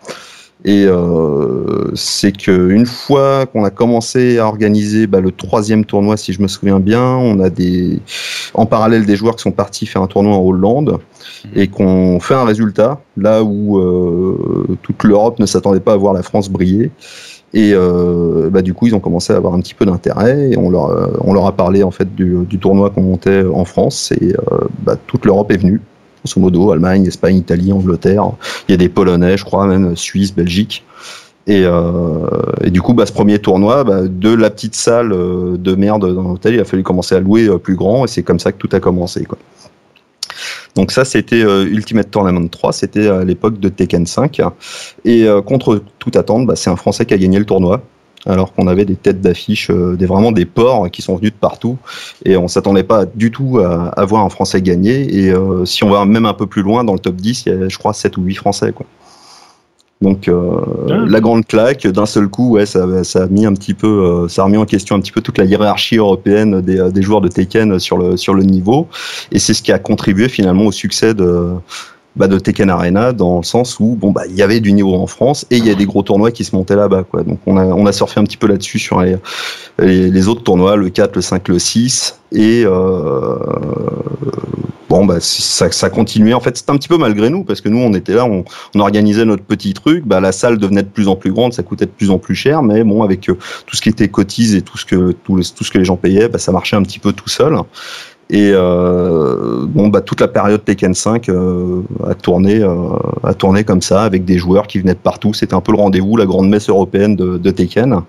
Et euh, c'est qu'une fois qu'on a commencé à organiser bah, le troisième tournoi, si je me souviens bien, on a des en parallèle des joueurs qui sont partis faire un tournoi en Hollande et qu'on fait un résultat là où euh, toute l'Europe ne s'attendait pas à voir la France briller. Et euh, bah, du coup, ils ont commencé à avoir un petit peu d'intérêt. Et on leur, euh, on leur a parlé en fait du, du tournoi qu'on montait en France. Et euh, bah, toute l'Europe est venue, grosso modo, Allemagne, Espagne, Italie, Angleterre. Il y a des Polonais, je crois, même Suisse, Belgique. Et, euh, du coup, bah, ce premier tournoi, bah, de la petite salle euh, de merde dans l'hôtel, il a fallu commencer à louer euh, plus grand. Et c'est comme ça que tout a commencé. Donc ça, c'était Ultimate Tournament 3, c'était à l'époque de Tekken 5. Et contre toute attente, bah, c'est un Français qui a gagné le tournoi. Alors qu'on avait des têtes d'affiche, euh, des vraiment des ports qui sont venus de partout, et on s'attendait pas du tout à, à voir un Français gagner. Et euh, si on va même un peu plus loin dans le top 10, il y a, je crois, 7 ou 8 Français. Quoi. Donc euh, Ah. la grande claque, d'un seul coup, ouais, ça, ça a mis un petit peu, ça a remis en question un petit peu toute la hiérarchie européenne des, des joueurs de Tekken sur le sur le niveau, et c'est ce qui a contribué finalement au succès de bah, de Tekken Arena dans le sens où bon bah il y avait du niveau en France et il y a des gros tournois qui se montaient là-bas quoi. Donc on a on a surfé un petit peu là-dessus sur les, les autres tournois, le 4, le 5, le 6 et euh, bon bah ça ça continuait. En fait c'était un petit peu malgré nous parce que nous on était là on, on organisait notre petit truc. Bah la salle devenait de plus en plus grande ça coûtait de plus en plus cher mais bon avec euh, tout ce qui était cotise et tout ce que tout ce que les gens payaient bah ça marchait un petit peu tout seul et euh, bon bah toute la période Tekken 5 euh, a tourné euh, a tourné comme ça avec des joueurs qui venaient de partout. C'était un peu le rendez-vous la grande messe européenne de, de Tekken.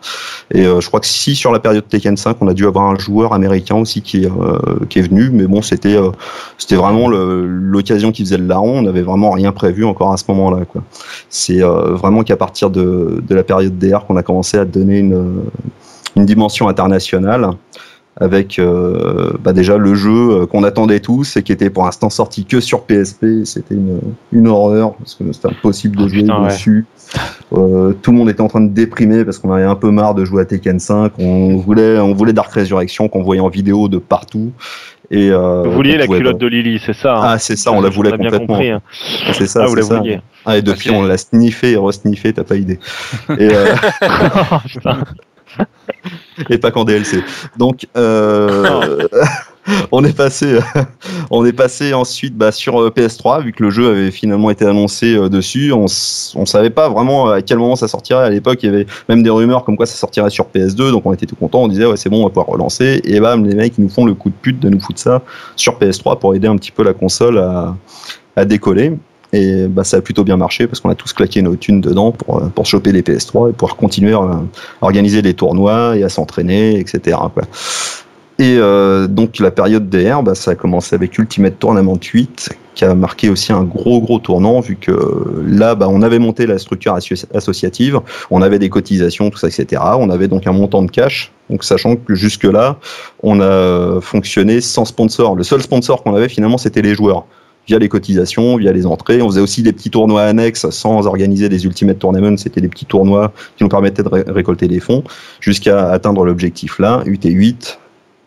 Et euh, je crois que si sur la période Tekken 5 on a dû avoir un joueur américain aussi qui, euh, qui est venu. Mais bon c'était euh, c'était vraiment l'occasion qui faisait le larron. On n'avait vraiment rien prévu encore à ce moment-là c'est vraiment qu'à partir de, de la période DR qu'on a commencé à donner une une dimension internationale avec euh, bah déjà le jeu euh, qu'on attendait tous et qui était pour l'instant sorti que sur PSP. C'était une, une horreur parce que c'était impossible de Oh, jouer putain, ouais. dessus. Euh, tout le monde était en train de déprimer parce qu'on avait un peu marre de jouer à Tekken 5. On voulait, on voulait Dark Resurrection qu'on voyait en vidéo de partout. Et euh, Vous vouliez la culotte pas- de Lily, c'est ça hein Ah, c'est ça, on la voulait complètement. hein. C'est ça, Ah, vous la ça. Ah, et depuis, on l'a sniffé et re-sniffé, t'as pas idée. Et, euh, Oh, putain. Et pas qu'en DLC. Donc, euh, on est passé, ensuite bah, sur euh, PS3 vu que le jeu avait finalement été annoncé euh, dessus. On, on savait pas vraiment à quel moment ça sortirait. À l'époque, il y avait même des rumeurs comme quoi ça sortirait sur PS2. Donc, on était tout content. On disait ouais, c'est bon, on va pouvoir relancer. Et bam, les mecs nous font le coup de pute de nous foutre ça sur PS3 pour aider un petit peu la console à décoller. Et bah, ça a plutôt bien marché parce qu'on a tous claqué nos thunes dedans pour, euh, pour choper les PS3 et pouvoir continuer à, organiser des tournois et à s'entraîner, etc. Et euh, donc la période DR, bah, ça a commencé avec Ultimate Tournament 8, qui a marqué aussi un gros gros tournant, vu que là, bah, on avait monté la structure asso- associative, on avait des cotisations, tout ça, etc. On avait donc un montant de cash. Donc sachant que jusque-là, on a fonctionné sans sponsor. Le seul sponsor qu'on avait finalement, c'était les joueurs via les cotisations, via les entrées. On faisait aussi des petits tournois annexes sans organiser des Ultimate Tournaments. C'était des petits tournois qui nous permettaient de ré- récolter des fonds jusqu'à atteindre l'objectif là. UT8,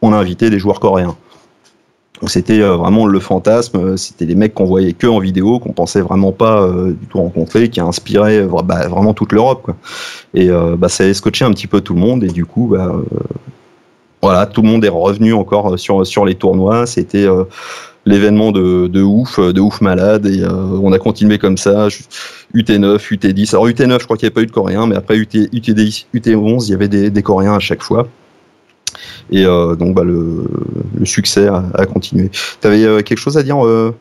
on a invité des joueurs coréens. Donc c'était euh, vraiment le fantasme. euh, C'était des mecs qu'on voyait que en vidéo, qu'on pensait vraiment pas euh, du tout rencontrer, qui a inspiré bah, vraiment toute l'Europe. Et bah, ça a scotché un petit peu tout le monde. Et du coup, bah, voilà, tout le monde est revenu encore sur sur les tournois. C'était l'événement de, de ouf, euh, de ouf malade, et euh, on a continué comme ça. ju- UT9, UT10. Alors UT9, je crois qu'il n'y avait pas eu de Coréens, mais après UT, UT10, UT11, il y avait des, Coréens à chaque fois. Et euh, donc bah, le, succès a, continué. Tu avais quelque chose à dire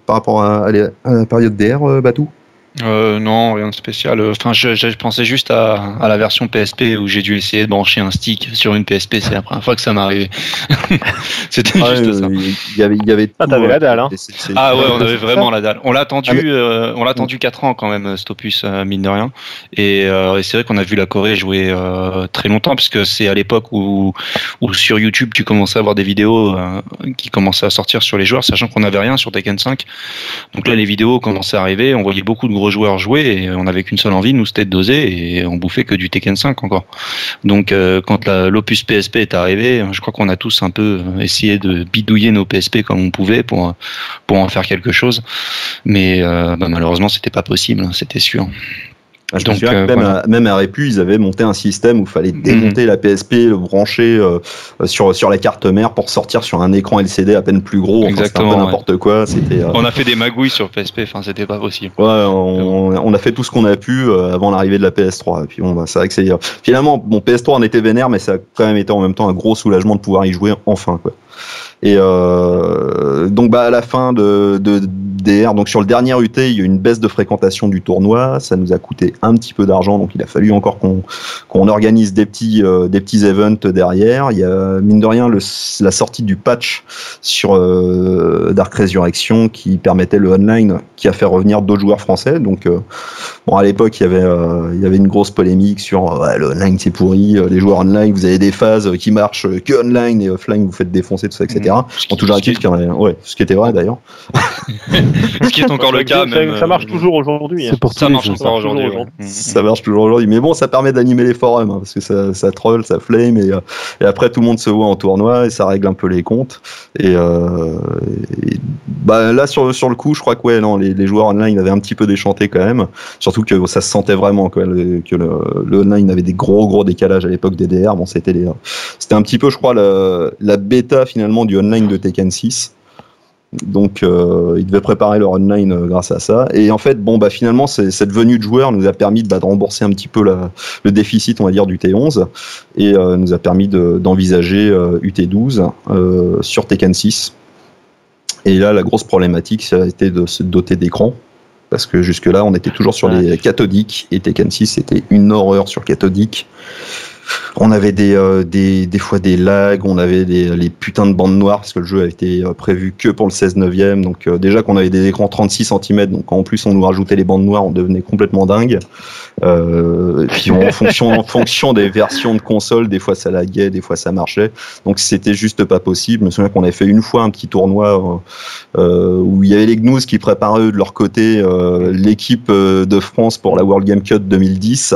par rapport à, à la période DR, Batou? Euh, non, rien de spécial. Enfin, je, je pensais juste à, à, la version PSP où j'ai dû essayer de brancher un stick sur une PSP. C'est la première fois que ça m'est arrivé. C'était Ah, juste euh, ça. Il y avait, il y avait Ah, tout, t'avais euh, la dalle, hein. Ah ouais, on avait vraiment la dalle. On l'a attendu, Ah, mais- euh, on l'a attendu 4 ans quand même, cet opus, euh, mine de rien. Et, euh, et c'est vrai qu'on a vu la Corée jouer euh, très longtemps, parce que c'est à l'époque où, où sur YouTube tu commençais à avoir des vidéos euh, qui commençaient à sortir sur les joueurs, sachant qu'on n'avait rien sur Tekken 5. Donc là, les vidéos commençaient à arriver, on voyait beaucoup de gros joueurs jouer, et on n'avait qu'une seule envie, nous, c'était de doser, et on bouffait que du Tekken 5 encore. Donc euh, quand l'opus PSP est arrivé, je crois qu'on a tous un peu essayé de bidouiller nos PSP comme on pouvait pour pour en faire quelque chose. Mais euh, bah, malheureusement, c'était pas possible, hein, c'était sûr. Ah, je me Donc, souviens euh, que même, voilà. à, même à Répu, ils avaient monté un système où il fallait démonter la PSP, le brancher euh, sur, sur la carte mère pour sortir sur un écran LCD à peine plus gros. Enfin, c'était un Exactement, peu ouais. n'importe quoi. C'était. euh, On a fait des magouilles sur PSP, enfin c'était pas possible. Ouais, on, on a fait tout ce qu'on a pu euh, avant l'arrivée de la PS3. Et puis bon, bah, c'est vrai que c'est finalement bon PS3 en était vénère, mais ça a quand même été en même temps un gros soulagement de pouvoir y jouer enfin quoi. Et euh, donc bah à la fin de, de Donc sur le dernier UT, il y a eu une baisse de fréquentation du tournoi. Ça nous a coûté un petit peu d'argent, donc il a fallu encore qu'on organise des petits euh, des petits events derrière. Il y a mine de rien le, la sortie du patch sur euh, Dark Resurrection qui permettait le online, qui a fait revenir d'autres joueurs français. Donc euh, bon à l'époque il y avait il y avait une grosse polémique sur ouais, le online c'est pourri, les joueurs online vous avez des phases qui marchent que online et offline vous faites défoncer tout ça etc. Ce qui- actif, ouais, ce qui était vrai d'ailleurs. ce qui est encore le cas. ça, même, ça marche euh, toujours aujourd'hui. hein. C'est pour tous Ça marche encore aujourd'hui. ouais. Mm, Ça marche toujours aujourd'hui, mais bon, ça permet d'animer les forums hein, parce que ça, ça troll, ça flame et, euh, et après tout le monde se voit en tournoi et ça règle un peu les comptes. Et, euh, et, bah là sur sur le coup, je crois que ouais, non, les, les joueurs online avaient un petit peu déchanté quand même, surtout que ça se sentait vraiment quoi, le- que le, le online avait des gros gros décalages à l'époque des DR. Bon, c'était les, c'était un petit peu, je crois, la, la bêta finalement du online de Tekken 6. Donc, euh, ils devaient préparer leur online euh, grâce à ça. Et en fait, bon, bah finalement, cette venue de joueurs nous a permis de, bah, de rembourser un petit peu la- le déficit, on va dire, du T11, et euh, nous a permis de- d'envisager euh, UT12 euh, sur Tekken 6. Et là, la grosse problématique, ça a été de se doter d'écran. Parce que jusque-là, on était toujours sur les cathodiques, et Tekken 6, c'était une horreur sur cathodique. On avait des, euh, des, des fois des lags, on avait des, les putains de bandes noires parce que le jeu a été euh, prévu que pour le 16 neuvième. Donc euh, déjà qu'on avait des écrans 36 cm, donc en plus on nous rajoutait les bandes noires, on devenait complètement dingue. Puis en fonction, en fonction des versions de console, des fois ça laguait, des fois ça marchait. Donc c'était juste pas possible. Je me souviens qu'on avait fait une fois un petit tournoi où il y avait les Gnous qui préparaient de leur côté l'équipe de France pour la World Game Cup 2010.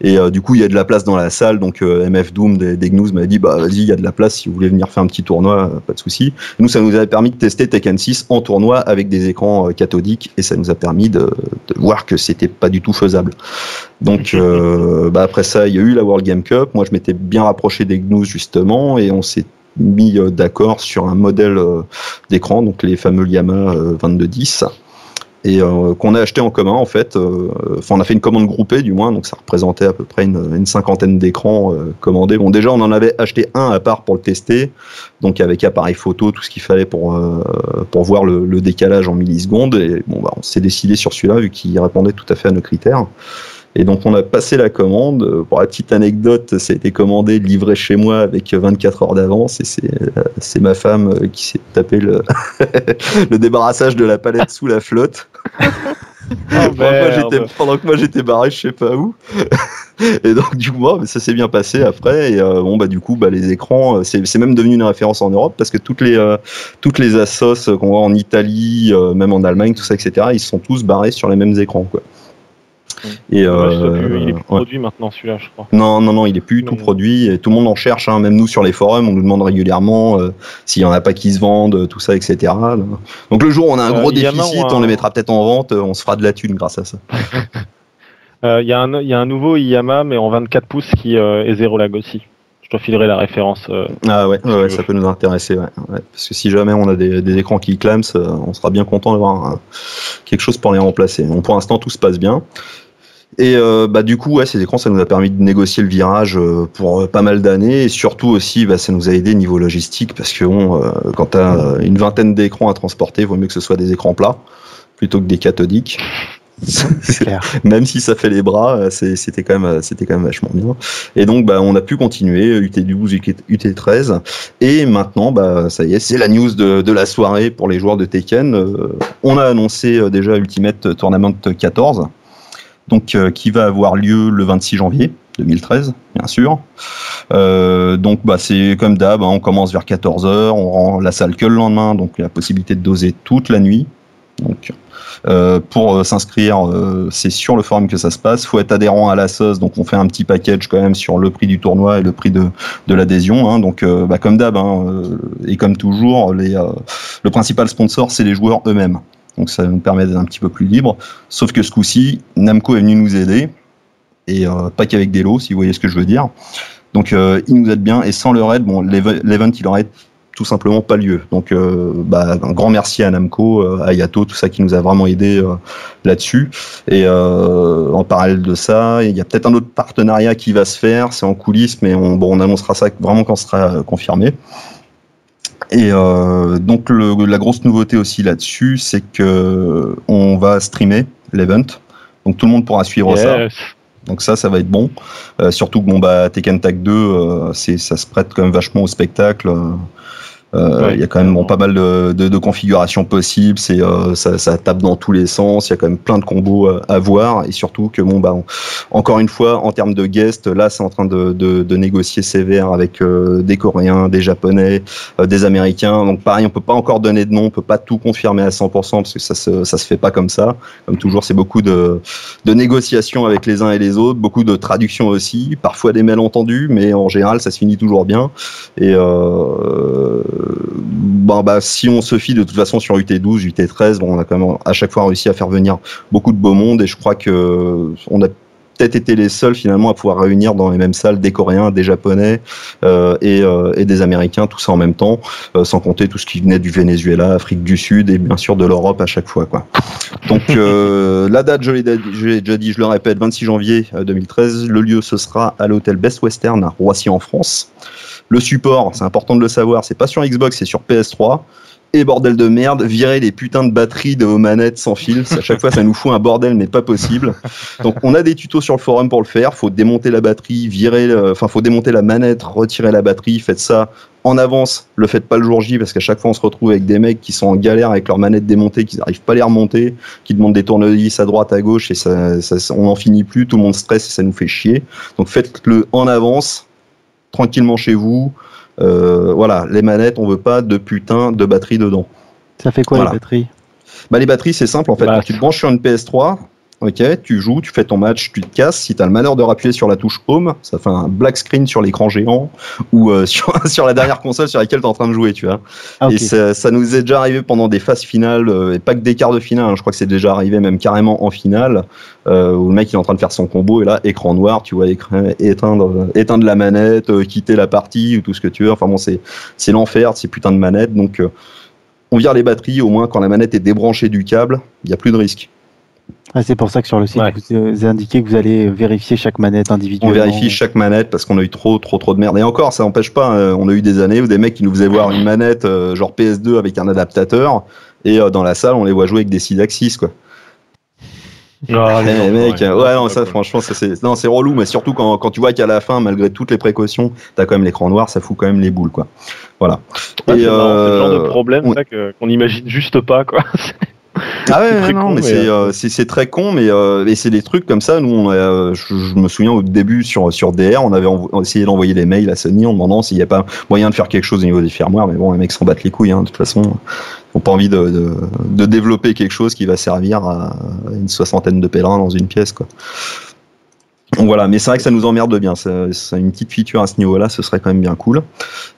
Et du coup, il y a de la place dans la salle. Donc euh, MF Doom des, des Gnous m'a dit bah vas-y, il y a de la place si vous voulez venir faire un petit tournoi, euh, pas de souci. Nous, ça nous avait permis de tester Tekken 6 en tournoi avec des écrans euh, cathodiques et ça nous a permis de, de voir que c'était pas du tout faisable. Donc euh, bah, après ça, il y a eu la World Game Cup. Moi, je m'étais bien rapproché des Gnous justement et on s'est mis d'accord sur un modèle d'écran, donc les fameux Yamaha euh, 2210 et euh, qu'on a acheté en commun en fait. euh, Enfin, on a fait une commande groupée du moins, donc ça représentait à peu près une, cinquantaine d'écrans euh, commandés. Bon, déjà, on en avait acheté un à part pour le tester, donc avec appareil photo, tout ce qu'il fallait pour euh, pour voir le, le décalage en millisecondes. Et bon, bah, on s'est décidé sur celui-là vu qu'il répondait tout à fait à nos critères. Et donc on a passé la commande. Euh, Pour la petite anecdote, ça a été commandé, livré chez moi avec 24 heures d'avance. Et c'est euh, ma femme euh, qui s'est tapé le, le débarrassage de la palette sous la flotte. pendant, que moi, merde. j'étais, pendant que moi j'étais barré je sais pas où. et donc du coup, ça s'est bien passé après. Et euh, bon bah du coup, bah, les écrans, c'est, c'est même devenu une référence en Europe parce que toutes les euh, toutes les assos qu'on voit en Italie, euh, même en Allemagne, tout ça, etc. Ils sont tous barrés sur les mêmes écrans quoi. Et euh, plus, il est plus ouais. produit maintenant celui-là, je crois. Non, non, non, il est plus du tout produit. Et tout le monde en cherche, hein, même nous sur les forums, on nous demande régulièrement euh, s'il y en a pas qui se vendent, tout ça, etc. Donc le jour où on a un Euh, gros déficit, on les mettra peut-être en vente, euh, on se fera de la thune grâce à ça. Euh, Il y, a un- il y a un nouveau Yamaha, mais en 24 pouces, qui euh, est zéro lag aussi. Je te filerai la référence. euh, Ah ouais, ouais, ça peut nous intéresser, ouais, ouais. Parce que si jamais on a des, des écrans qui clament, euh, on sera bien content d'avoir euh, quelque chose pour les remplacer. Donc pour l'instant, tout se passe bien. Et euh, bah, du coup, ouais, ces écrans, ça nous a permis de négocier le virage euh, pour euh, pas mal d'années. Et surtout aussi, bah, ça nous a aidé niveau logistique parce que euh, quand tu as une vingtaine d'écrans à transporter, il vaut mieux que ce soit des écrans plats plutôt que des cathodiques. même si ça fait les bras, c'était quand même, c'était quand même vachement bien. Et donc, bah, on a pu continuer UT12, UT13, et maintenant, bah, ça y est, c'est la news de, de, la soirée pour les joueurs de Tekken. On a annoncé déjà Ultimate Tournament 14, donc qui va avoir lieu le 26 janvier. 2013, bien sûr. Euh, donc bah, c'est comme d'hab, hein, on commence vers 14h, on rend la salle que le lendemain, donc la possibilité de doser toute la nuit. Donc euh, pour euh, s'inscrire, euh, c'est sur le forum que ça se passe. Faut être adhérent à la SOS, donc on fait un petit package quand même sur le prix du tournoi et le prix de, de l'adhésion. Hein. Donc, bah, comme d'hab, hein, et comme toujours, les, le principal sponsor, c'est les joueurs eux-mêmes. Donc ça nous permet d'être un petit peu plus libre. Sauf que ce coup-ci, Namco est venu nous aider et pas qu'avec des lots, si vous voyez ce que je veux dire. Donc il nous aide bien et sans leur aide, bon, l'event il aurait tout simplement pas lieu. Donc, euh, bah, un grand merci à Namco, euh, à Yato, tout ça qui nous a vraiment aidé euh, là-dessus. Et en parallèle de ça, il y a peut-être un autre partenariat qui va se faire. C'est en coulisses, mais on, bon, on annoncera ça vraiment quand ce sera confirmé. Et donc, le, la grosse nouveauté aussi là-dessus, c'est que on va streamer l'event. Donc, tout le monde pourra suivre ça. Donc ça, ça va être bon. surtout que bon bah Tekken Tag 2, c'est ça se prête quand même vachement au spectacle. Euh, il y a quand même bon, pas mal de, de, de configurations possibles. C'est euh, ça, ça, tape dans tous les sens. Il y a quand même plein de combos à, à voir et surtout que bon bah encore une fois en termes de guests, là c'est en train de, de, négocier sévère avec euh, des Coréens, des Japonais, des Américains. Donc pareil, on peut pas encore donner de nom, on peut pas tout confirmer à 100% parce que ça se ça se fait pas comme ça. Comme toujours, c'est beaucoup de de négociations avec les uns et les autres, beaucoup de traductions aussi, parfois des malentendus, mais en général ça se finit toujours bien. Et euh, bon, bah, si on se fie de toute façon sur UT12, UT13, bon, on a quand même à chaque fois réussi à faire venir beaucoup de beau monde et je crois que on a peut-être été les seuls finalement à pouvoir réunir dans les mêmes salles des Coréens, des Japonais euh, et, euh, et, des Américains, tout ça en même temps, euh, sans compter tout ce qui venait du Venezuela, Afrique du Sud et bien sûr de l'Europe à chaque fois. Quoi. Donc euh, la date, je l'ai déjà dit, je le répète, 26 janvier 2013. Le lieu, ce sera à l'hôtel Best Western à Roissy en France. Le support, c'est important de le savoir, c'est pas sur Xbox, c'est sur PS3. Et bordel de merde, virer les putains de batteries de vos manettes sans fil. À chaque fois, ça nous fout un bordel, mais pas possible. Donc, on a des tutos sur le forum pour le faire. Faut démonter la batterie, virer, enfin, faut démonter la manette, retirer la batterie. Faites ça en avance. Le faites pas le jour J parce qu'à chaque fois, on se retrouve avec des mecs qui sont en galère avec leur manette démontée, qui n'arrivent pas à les remonter, qui demandent des tournevis à droite, à gauche et ça, ça on n'en finit plus. Tout le monde stresse et ça nous fait chier. Donc, faites-le en avance tranquillement chez vous. Euh, voilà, les manettes, on veut pas de putain de batterie dedans. Ça fait quoi les batteries? Bah, Les batteries, c'est simple en fait. Bah, tu te branches sur une PS3, Ok, tu joues, tu fais ton match, tu te casses. Si tu as le malheur de rappuyer sur la touche Home, ça fait un black screen sur l'écran géant ou euh, sur, sur, la dernière console sur laquelle tu es en train de jouer, tu vois. Ah, et ça, ça, nous est déjà arrivé pendant des phases finales, euh, et pas que des quarts de finale, hein. je crois que c'est déjà arrivé même carrément en finale, euh, où le mec il est en train de faire son combo et là, écran noir, tu vois, écran, éteindre, éteindre la manette, quitter la partie ou tout ce que tu veux. Enfin bon, c'est l'enfer, c'est putain de manette. Donc on vire les batteries, au moins quand la manette est débranchée du câble, il n'y a plus de risque. Ah, c'est pour ça que sur le site, vous avez indiqué que vous allez vérifier chaque manette individuellement. On vérifie chaque manette parce qu'on a eu trop, trop, trop de merde. Et encore, ça n'empêche pas, euh, on a eu des années où des mecs qui nous faisaient voir une manette euh, genre PS2 avec un adaptateur et euh, dans la salle, on les voit jouer avec des 6 axis, quoi. Oh, les mecs, ouais, non, ça, franchement, ça, c'est, non, c'est relou, mais surtout quand, quand tu vois qu'à la fin, malgré toutes les précautions, t'as quand même l'écran noir, ça fout quand même les boules, quoi. Voilà. et c'est, le genre de problème, ça, qu'on imagine juste pas, quoi. Ah ouais, non, mais, euh, c'est c'est très con, mais euh, et c'est des trucs comme ça. Nous, on euh, je, me souviens au début sur sur DR, on avait essayé d'envoyer des mails à Sony en demandant s'il n'y a pas moyen de faire quelque chose au niveau des firmware, mais bon, les mecs s'en battent les couilles. Hein, de toute façon, ils n'ont pas envie de, de, de, développer quelque chose qui va servir à une soixantaine de pèlerins dans une pièce, quoi. Voilà, mais c'est vrai que ça nous emmerde bien. C'est une petite feature à ce niveau-là, ce serait quand même bien cool.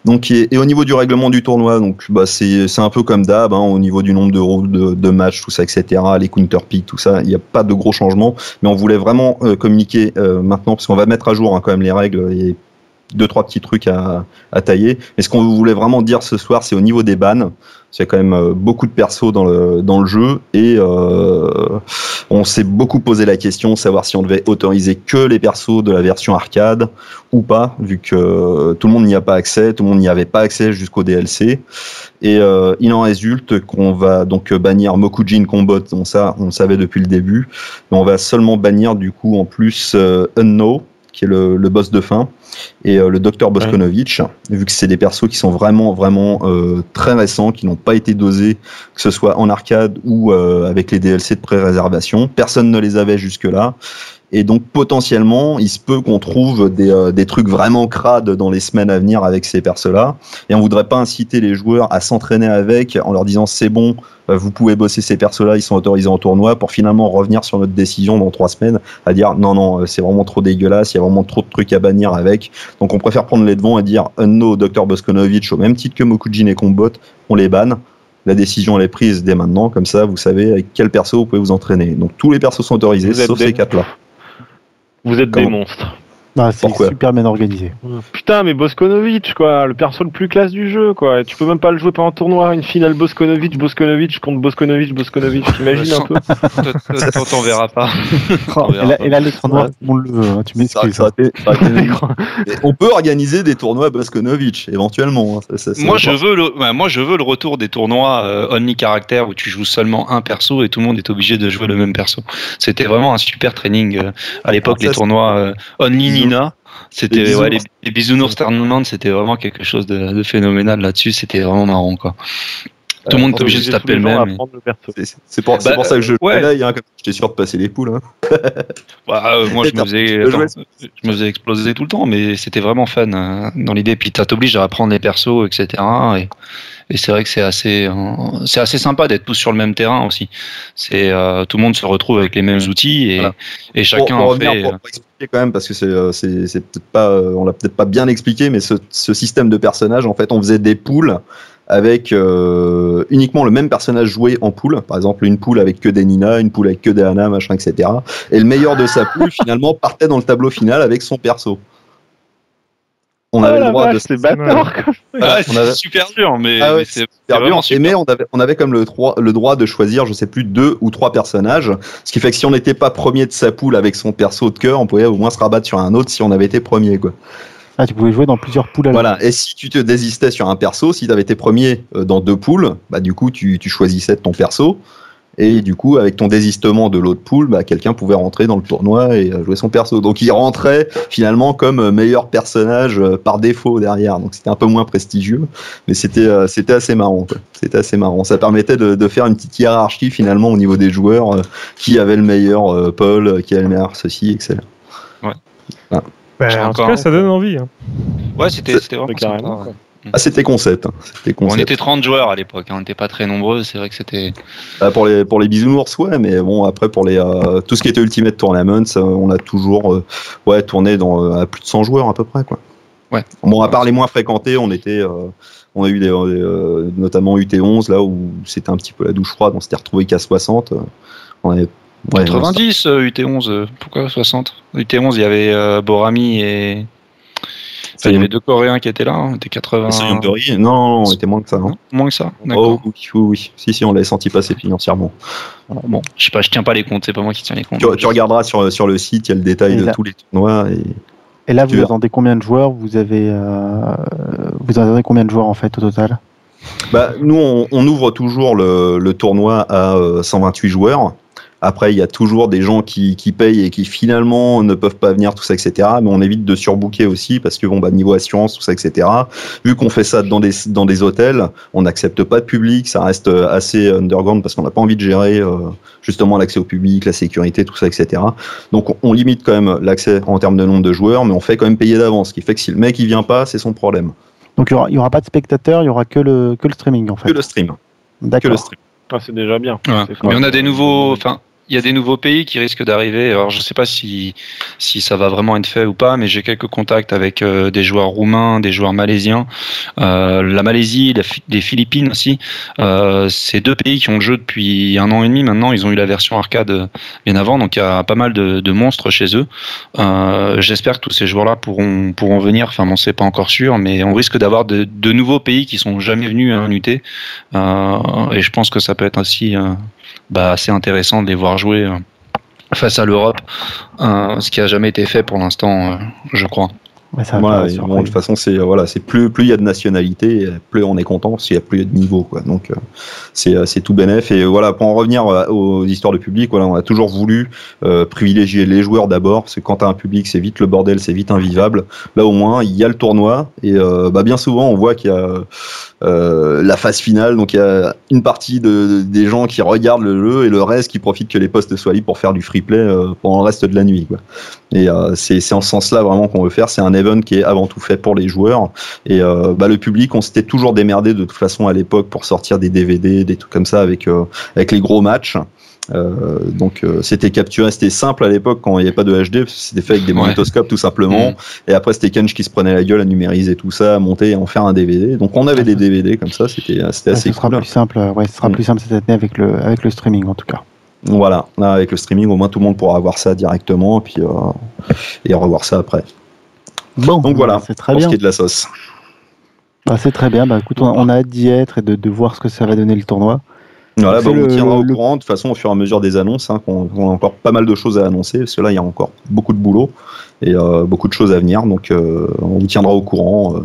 Donc et, au niveau du règlement du tournoi, donc bah c'est un peu comme d'hab, hein, au niveau du nombre de, de, de matchs, tout ça, etc. Les counter pick, tout ça, il n'y a pas de gros changements, mais on voulait vraiment euh, communiquer euh, maintenant parce qu'on va mettre à jour hein, quand même les règles et deux trois petits trucs à, à tailler. Mais ce qu'on voulait vraiment dire ce soir, c'est au niveau des bans. Il y a quand même euh, beaucoup de persos dans le, dans le jeu et euh, on s'est beaucoup posé la question savoir si on devait autoriser que les persos de la version arcade ou pas, vu que tout le monde n'y a pas accès, tout le monde n'y avait pas accès jusqu'au DLC. Et euh, il en résulte qu'on va donc bannir Mokujin Combat, on, ça, on le savait depuis le début, mais on va seulement bannir du coup en plus euh, qui est le, le boss de fin, et euh, le docteur Boskonovitch, vu que c'est des persos qui sont vraiment, vraiment euh, très récents, qui n'ont pas été dosés, que ce soit en arcade ou euh, avec les DLC de pré-réservation. Personne ne les avait jusque-là. Et donc potentiellement, il se peut qu'on trouve des, euh, des trucs vraiment crades dans les semaines à venir avec ces persos-là. Et on voudrait pas inciter les joueurs à s'entraîner avec en leur disant c'est bon, euh, vous pouvez bosser ces persos-là, ils sont autorisés en tournoi, pour finalement revenir sur notre décision dans trois semaines à dire non non, euh, c'est vraiment trop dégueulasse, il y a vraiment trop de trucs à bannir avec. Donc on préfère prendre les devants et dire no, Dr Boskonovitch au même titre que Mokujin et Combot, on les banne. La décision elle est prise dès maintenant, comme ça vous savez avec quel perso vous pouvez vous entraîner. Donc tous les persos sont autorisés, sauf ces quatre-là. Vous êtes des monstres. Ah, c'est super bien organisé. Putain, mais Boskonovic, quoi, le perso le plus classe du jeu, quoi. Tu peux même pas le jouer pendant un tournoi, une finale Boskonovic, Boskonovic contre Boskonovic, Boskonovic. T'imagines un peu T'en t'en verras pas. Oh, et, là, noir, Ouais. tout le veut. hein, tu m'excuses. Mais on peut organiser des tournois Boskonovitch éventuellement. hein. Moi je veux le, ouais, moi je veux le retour des tournois euh, only caractère où tu joues seulement un perso et tout le monde est obligé de jouer le même perso. C'était vraiment un super training euh, à l'époque Ah, les tournois euh, only C'était les bisounours. ouais, les, les bisounours tournament, c'était vraiment quelque chose de, de phénoménal là-dessus. C'était vraiment marrant quoi. Tout le monde est obligé de se taper le même. C'est- pour, Bah, pour ça que je le ouais. réveille, hein, j'étais sûr de passer les poules. hein. Bah, euh, moi, je me, faisais, Le jouet, attends, je me faisais exploser tout le temps, mais c'était vraiment fun euh, dans l'idée. Puis, ça t'oblige à apprendre les persos, etc. Et, c'est vrai que c'est assez, euh, c'est assez sympa d'être tous sur le même terrain aussi. C'est euh, tout le monde se retrouve avec les mêmes outils et, Voilà. et chacun pour, pour en fait. pour, pour expliquer quand même, parce que c'est, euh, c'est, peut-être pas, euh, on l'a peut-être pas bien expliqué, mais ce, ce système de personnages, en fait, on faisait des poules avec euh, uniquement le même personnage joué en poule. Par exemple, une poule avec que des Nina, une poule avec que des Anna, machin, etc. Et le meilleur de sa poule, finalement, partait dans le tableau final avec son perso. On avait le droit de c'est super dur, mais, Ah ouais, mais c'est Super c'est vraiment dur. super. Mais on avait, on avait comme le, droit- le droit de choisir, je sais plus, deux ou trois personnages. Ce qui fait que si on n'était pas premier de sa poule avec son perso de cœur, on pouvait au moins se rabattre sur un autre si on avait été premier, quoi. Ah, tu pouvais jouer dans plusieurs poules à Voilà. Et si tu te désistais sur un perso, si tu avais été premier euh, dans deux poules, bah, du coup, tu, tu choisissais ton perso. Et du coup, avec ton désistement de l'autre poule, bah, quelqu'un pouvait rentrer dans le tournoi et euh, jouer son perso. Donc, il rentrait finalement comme euh, meilleur personnage euh, par défaut derrière. Donc, c'était un peu moins prestigieux, mais c'était c'était assez marrant. C'était assez marrant. Ça permettait de, de faire une petite hiérarchie finalement au niveau des joueurs, qui avait le meilleur Paul, qui avait le meilleur ceci, etc. Ben, J'ai en tout cas, ça donne envie. hein. Ouais, c'était vraiment carrément, sympa. Ah, c'était concept. hein. C'était On concept. était 30 joueurs à l'époque, hein, on n'était pas très nombreux, c'est vrai que c'était. Bah, pour les pour les bisounours ouais mais bon après pour les euh, tout ce qui était Ultimate Tournaments euh, on a toujours euh, ouais tourné dans à plus de 100 joueurs à peu près quoi. Ouais. Bon à part les moins fréquentés on était euh, on a eu des, notamment UT11 là où c'était un petit peu la douche froide on s'était retrouvé qu'à 60 euh, on avait ouais, 90 euh, UT11, euh, pourquoi 60 UT11, il y avait Borami et. Enfin, il y avait deux Coréens qui étaient là, hein, on était 80. ça, Sayontori, non, non, on était moins que ça. hein. Moins que ça Oh D'accord. oui, oui, oui. Si, si, on l'avait senti passer financièrement. Bon, je sais pas, je tiens pas les comptes, c'est pas moi qui tiens les comptes. Tu, tu regarderas sur, sur le site, il y a le détail Et de là- tous les tournois. Et... Et là, vous attendez combien de joueurs? Vous avez, euh, vous attendez combien de joueurs en fait au total? Bah, nous, on, on ouvre toujours le, le tournoi à euh, 128 joueurs. Après, il y a toujours des gens qui, qui payent et qui finalement ne peuvent pas venir, tout ça, etc. Mais on évite de surbooker aussi parce que bon, bah, niveau assurance, tout ça, etc. Vu qu'on fait ça dans des, dans des hôtels, on n'accepte pas de public, ça reste euh, assez underground parce qu'on n'a pas envie de gérer euh, justement l'accès au public, la sécurité, tout ça, etc. Donc, on, limite quand même l'accès en termes de nombre de joueurs, mais on fait quand même payer d'avance, ce qui fait que si le mec il vient pas, c'est son problème. Donc il y aura, pas de spectateurs, il y aura que le que le streaming en fait. Que le stream. Que D'accord. le stream. Ah, c'est déjà bien. Ouais. Mais on a des nouveaux. Enfin, il y a des nouveaux pays qui risquent d'arriver. Alors je sais pas si si ça va vraiment être fait ou pas, mais j'ai quelques contacts avec euh, des joueurs roumains, des joueurs malaisiens, euh, la Malaisie, la, les Philippines aussi. Euh, c'est deux pays qui ont le jeu depuis un an et demi maintenant. Ils ont eu la version arcade euh, bien avant, donc il y a pas mal de, de monstres chez eux. Euh, J'espère que tous ces joueurs-là pourront pourront venir. Enfin, bon, c'est pas encore sûr, mais on risque d'avoir de, de nouveaux pays qui sont jamais venus à un UT. Et je pense que ça peut être aussi bah, assez intéressant de les voir jouer euh, face à l'Europe, euh, ce qui a jamais été fait pour l'instant, euh, je crois. Ouais, Voilà, bon, de toute façon, c'est voilà, c'est plus plus il y a de nationalité, plus on est content, qu'il y a plus y a de niveau, quoi. Donc euh, c'est euh, c'est tout bénef. Et voilà, pour en revenir euh, aux histoires de public, voilà, on a toujours voulu euh, privilégier les joueurs d'abord, parce que quand t'as un public, c'est vite le bordel, c'est vite invivable. Là, au moins, il y a le tournoi, et euh, bah, bien souvent, on voit qu'il y a euh, la phase finale, donc il y a une partie de, des gens qui regardent le jeu et le reste qui profitent que les postes soient libres pour faire du free play euh, pendant le reste de la nuit. Quoi. Et euh, c'est c'est en ce sens-là vraiment qu'on veut faire. C'est un event qui est avant tout fait pour les joueurs. Et euh, bah, le public, on s'était toujours démerdé de toute façon à l'époque pour sortir des DVD, des trucs comme ça avec, euh, avec les gros matchs. Euh, donc euh, c'était capturé, c'était simple à l'époque quand il n'y avait pas de HD, c'était fait avec des Ouais. magnétoscopes tout simplement. Mhm. Et après c'était Kench qui se prenait la gueule à numériser tout ça, à monter et en faire un DVD. Donc on avait des DVD comme ça, c'était c'était Ouais, assez ce sera cool. plus simple, ouais, ce sera Mm. plus simple cette année avec le, avec le streaming en tout cas. Voilà, là avec le streaming, au moins tout le monde pourra voir ça directement et puis euh, et revoir ça après. Bon, Donc voilà, c'est très pour bien. ce qui est de la sauce. Bah, c'est très bien. Bah, écoute, on, on a hâte d'y être et de, de voir ce que ça va donner le tournoi. Voilà, bah, on le- tiendra au le- courant de toute façon au fur et à mesure des annonces. Hein, qu'on on a encore pas mal de choses à annoncer parce que là il y a encore beaucoup de boulot et euh, beaucoup de choses à venir. Donc euh, on vous tiendra au courant. euh.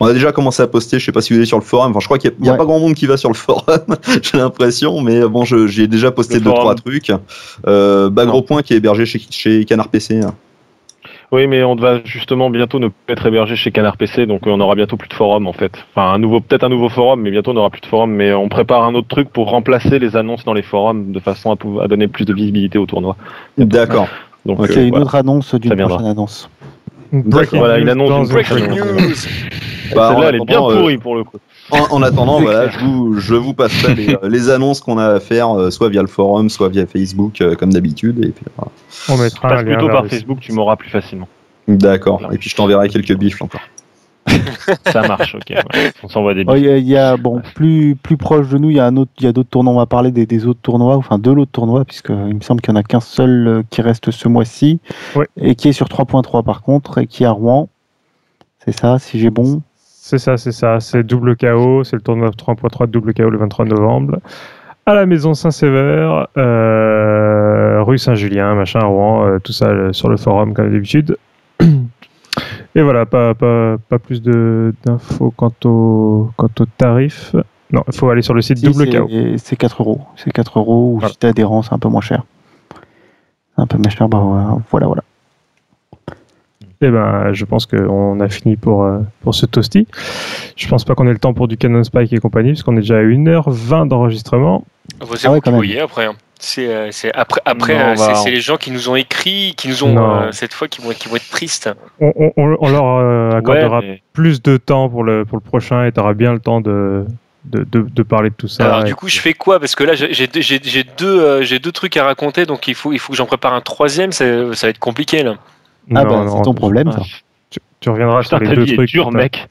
On a déjà commencé à poster, je sais pas si vous êtes sur le forum. Enfin, je crois qu'il n'y a, Ouais. pas grand monde qui va sur le forum, j'ai l'impression, mais bon, j'ai déjà posté Le deux forum. trois trucs. Euh, Non. gros point qui est hébergé chez, chez Canard PC. hein. Oui, mais on va justement bientôt ne plus être hébergé chez Canard PC, donc on aura bientôt plus de forum en fait. Enfin, un nouveau, peut-être un nouveau forum, mais bientôt on n'aura plus de forum. Mais on prépare un autre truc pour remplacer les annonces dans les forums de façon à, pou- à donner plus de visibilité au tournoi. D'accord. Donc Ok. euh, C'est une voilà. autre annonce d'une prochaine annonce. Breaking Voilà, une news annonce breaking news. Bah, Celle-là, elle est bien euh, pourrie pour le coup. En, en attendant, voilà, je vous, je vous passerai les, euh, les annonces qu'on a à faire, euh, soit via le forum, soit via Facebook, euh, comme d'habitude. Et puis, voilà. On mettra un Passe plutôt par. Facebook, tu m'auras plus facilement. D'accord. Et puis je t'enverrai quelques bifles encore. Ça marche, ok. ouais. On s'envoie des Oh, Il y a, il y a- bon, plus, plus proche de nous, il y a un autre, il y a d'autres tournois. On va parler des, des autres tournois, enfin de l'autre tournoi, puisque il me semble qu'il n'y en a qu'un seul euh, qui reste ce mois-ci, Ouais. et qui est sur 3.3 par contre, et qui est à Rouen. C'est ça, si j'ai bon. C'est ça, c'est ça. C'est double KO. C'est le tournoi 3.3 de double KO le 23 novembre. À la maison Saint-Sévère, euh, rue Saint-Julien, machin, Rouen, euh, tout ça euh, sur le forum comme d'habitude. Et voilà, pas, pas, pas plus d'infos quant au, quant au tarif. Non, il faut aller sur le site Si, double KO. C'est 4 euros. C'est 4 euros, ou Voilà. si t'es adhérent, c'est un peu moins cher. Un peu moins cher, bah voilà, voilà. Eh ben, je pense qu'on a fini pour, euh, pour ce toasty. Je pense pas qu'on ait le temps pour du Canon Spike et compagnie, puisqu'on est déjà à 1h20 d'enregistrement. Vous Ah ouais, même. voyez après. hein. C'est euh, c'est après après Non, euh, c'est c'est les gens qui nous ont écrit, qui nous ont euh, cette fois qui vont qui vont être tristes. On, on- leur euh, accordera Ouais, mais- plus de temps pour le, pour le prochain et tu auras bien le temps de, de, de, de parler de tout ça. Alors du coup, je fais quoi? Parce que là, j'ai j'ai deux, j'ai- j'ai deux, euh, j'ai deux trucs à raconter, donc il faut, il faut que j'en prépare un troisième. Ça, ça va être compliqué là. Ah Non, bah, non, c'est ton problème, ça. Tu, reviendras Putain, sur les deux trucs. t'as. mec.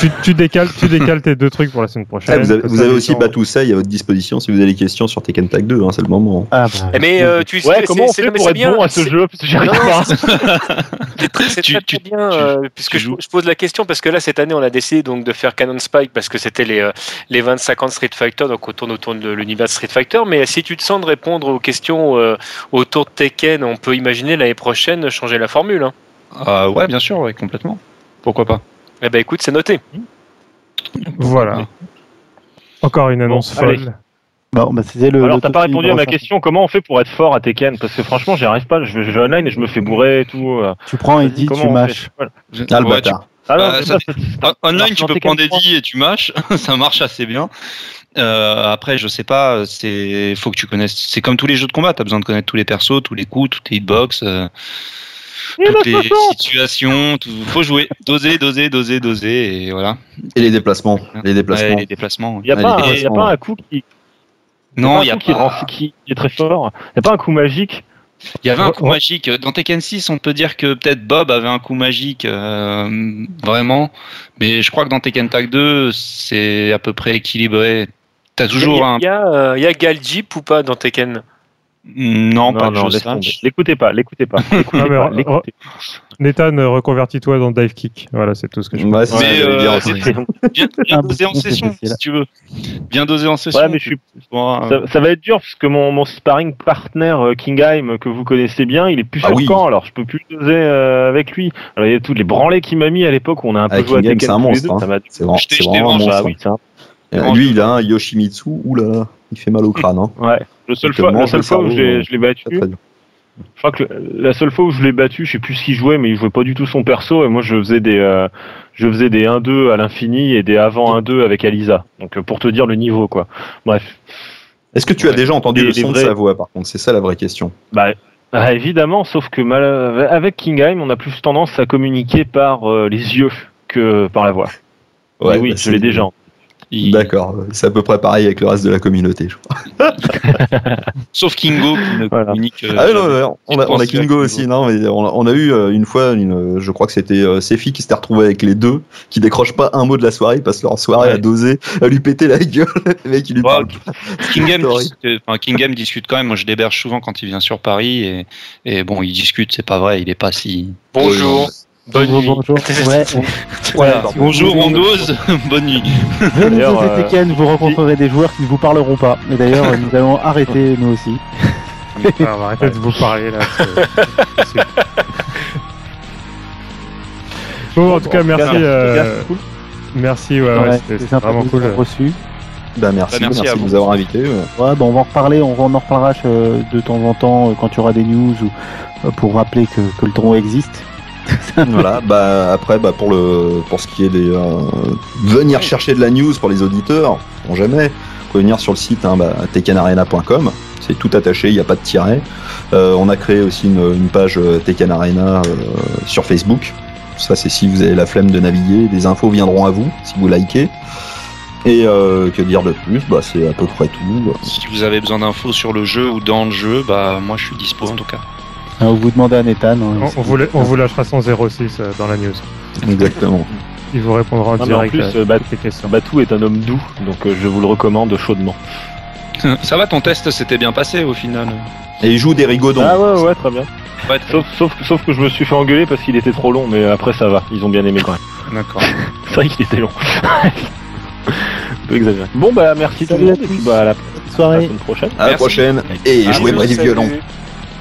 Tu, tu décales, tu décales tes deux trucs pour la semaine prochaine. Ah, vous avez, ça, aussi gens- Batoussei à votre disposition si vous avez des questions sur Tekken Tag 2, hein, c'est le moment. Ah, bah, Eh, Mais euh, tu Ouais, c'est- comment on c'est- fait pour être bien, bon à ce c'est- jeu. C'est très, Tu- très, tu- très bien, tu- euh, puisque je, pose la question parce que là cette année on a décidé donc de faire Canon Spike parce que c'était les, euh, les 25 ans de Street Fighter donc on tourne autour de l'univers de Street Fighter mais si tu te sens de répondre aux questions euh, autour de Tekken on peut imaginer l'année prochaine changer la formule hein. Euh, ouais, bien sûr, ouais, complètement. Pourquoi pas eh ben écoute c'est noté Voilà. Encore une annonce Bon, allez. folle. bon, bah, c'était le. Alors, le t'as pas répondu à ma question. Comment on fait pour être fort à Tekken Parce que franchement, j'y arrive pas. Je vais, vais online et je me fais bourrer et tout. euh. Tu prends Eddie, Comment tu on fait mâches. Voilà. Ah, le Ouais, tu- bâtard. Ah non, Bah, c'est ça pas- c'est- c'est- En- Online, tu dans peux Tekken prendre 3. Eddie et tu mâches, ça marche assez bien. Euh, après, je sais pas, c'est faut que tu connaisses. C'est comme tous les jeux de combat, t'as besoin de connaître tous les persos, tous les coups, toutes les hitbox, euh, toutes les situations. Tout, faut jouer, doser, doser, doser, doser, et voilà. Et les déplacements. Les Ouais, déplacements. les déplacements. Il y a Ouais, un- y a pas un coup qui. Non, il y y a qui, pas. rend- qui est très fort. Il n'y a pas un coup magique. Il y avait un coup ouais. magique. Dans Tekken 6, on peut dire que peut-être Bob avait un coup magique, euh, vraiment. Mais je crois que dans Tekken Tag 2, c'est à peu près équilibré. T'as toujours un. Il y a, euh, il y a Galjip ou pas dans Tekken? Non, pas je laisse sache. tomber. L'écoutez pas, l'écoutez pas. pas, Nathan, euh, reconvertis-toi dans Dive Kick. Voilà, c'est tout ce que je Ouais, c'est Mais, euh, pas. Bien, dosé en session, si tu veux. Bien dosé en session. Ouais, mais je suis Bon, euh, Ça, ça va être dur parce que mon, mon sparring partner euh, Kingheim que vous connaissez bien, il est plus Ah sur oui. camp, alors je peux plus doser euh, avec lui. Alors il y a tous les branlés qu'il m'a mis à l'époque où on a un peu Ah, joué à Tekken c'est un monstre, hein. C'est vraiment, un monstre. Euh, Lui, il a un Yoshimitsu. Oula, il fait mal au crâne. Hein. Ouais. Le seul fois, la seule le fois où cerveau, je l'ai- euh, je l'ai battu, Très, très dur. je crois que la seule fois où je l'ai battu, je sais plus ce qu'il jouait, mais il jouait pas du tout son perso et moi je faisais des euh, je faisais des 1-2 à l'infini et des avant 1-2 avec Alisa. Donc euh, pour te dire le niveau quoi. Bref. Est-ce que tu as déjà entendu le son de sa voix, par contre? C'est ça la vraie question. Bah, ah, évidemment, sauf que mal- avec Kingheim, on a plus tendance à communiquer par euh, les yeux que par la voix. Oui, bah, je l'ai déjà. Il- D'accord, c'est à peu près pareil avec le reste de la communauté. Je crois. Sauf Kingo qui ne Voilà. communique. euh, Ah oui, non, on, a, on a pense Kingo à Kingo. aussi, non, mais on a, on a eu euh, une fois, une, je crois que c'était euh, Sefi qui s'était retrouvé avec les deux, qui décrochent pas un mot de la soirée, parce que leur soirée Ouais. a dosé, à lui péter la gueule, le mec il lui. Kingham, horrible. discute, enfin, Kingham discute quand même. Moi, je l'héberge souvent quand il vient sur Paris et, et bon, il discute. C'est pas vrai. Il est pas si. Bonjour, bonne nuit. Bonjour. Ouais. Voilà. Bonjour. Bonne nuit. Venez Tekken, vous rencontrerez des joueurs qui ne vous parleront pas. Et d'ailleurs, nous allons arrêter nous aussi. On va arrêter de vous parler là. c'est- Bon, en tout cas, merci. euh, Merci, ouais, ouais, Ouais, c'était c'est c'était sympa vraiment de cool. vous avoir reçus. Bah merci, Bah, merci merci, à de nous avoir invités. ouais. Ouais, bon, on va en reparler, on, en reparlera euh, de temps en temps euh, quand il y aura des news ou euh, pour rappeler que, que le tournoi existe. voilà, bah après, bah pour le, pour ce qui est des, euh, venir chercher de la news pour les auditeurs, on jamais. Vous pouvez venir sur le site hein, bah, c'est tout attaché, il n'y a pas de tiret. Euh, on a créé aussi une, page euh, Tekken Arena sur Facebook. Ça, c'est si vous avez la flemme de naviguer, des infos viendront à vous si vous likez. Et que dire de plus? Bah c'est à peu près tout. Si vous avez besoin d'infos sur le jeu ou dans le jeu, bah moi je suis dispo en tout cas. Euh, vous demandez à Nathan. hein, On, on vous, la- on vous lâchera son 06 euh, dans la news. Exactement. Il vous répondra en Non, mais en direct plus, à euh, toutes les questions. Batou est un homme doux, donc euh, je vous le recommande chaudement. Ça va, ton test s'était bien passé au final? Et il joue des rigodons. Ah ouais, ouais, très bien. Ouais, très Sauf, sauf, sauf que je me suis fait engueuler parce qu'il était trop long, mais après ça va, ils ont bien aimé quand même. D'accord. C'est vrai qu'il était long. Un peu exagéré. Bon bah merci tout le à monde et puis tous. bah à la, à Bonne la soirée. semaine prochaine. À la Merci. prochaine. Et Ah, jouez-moi du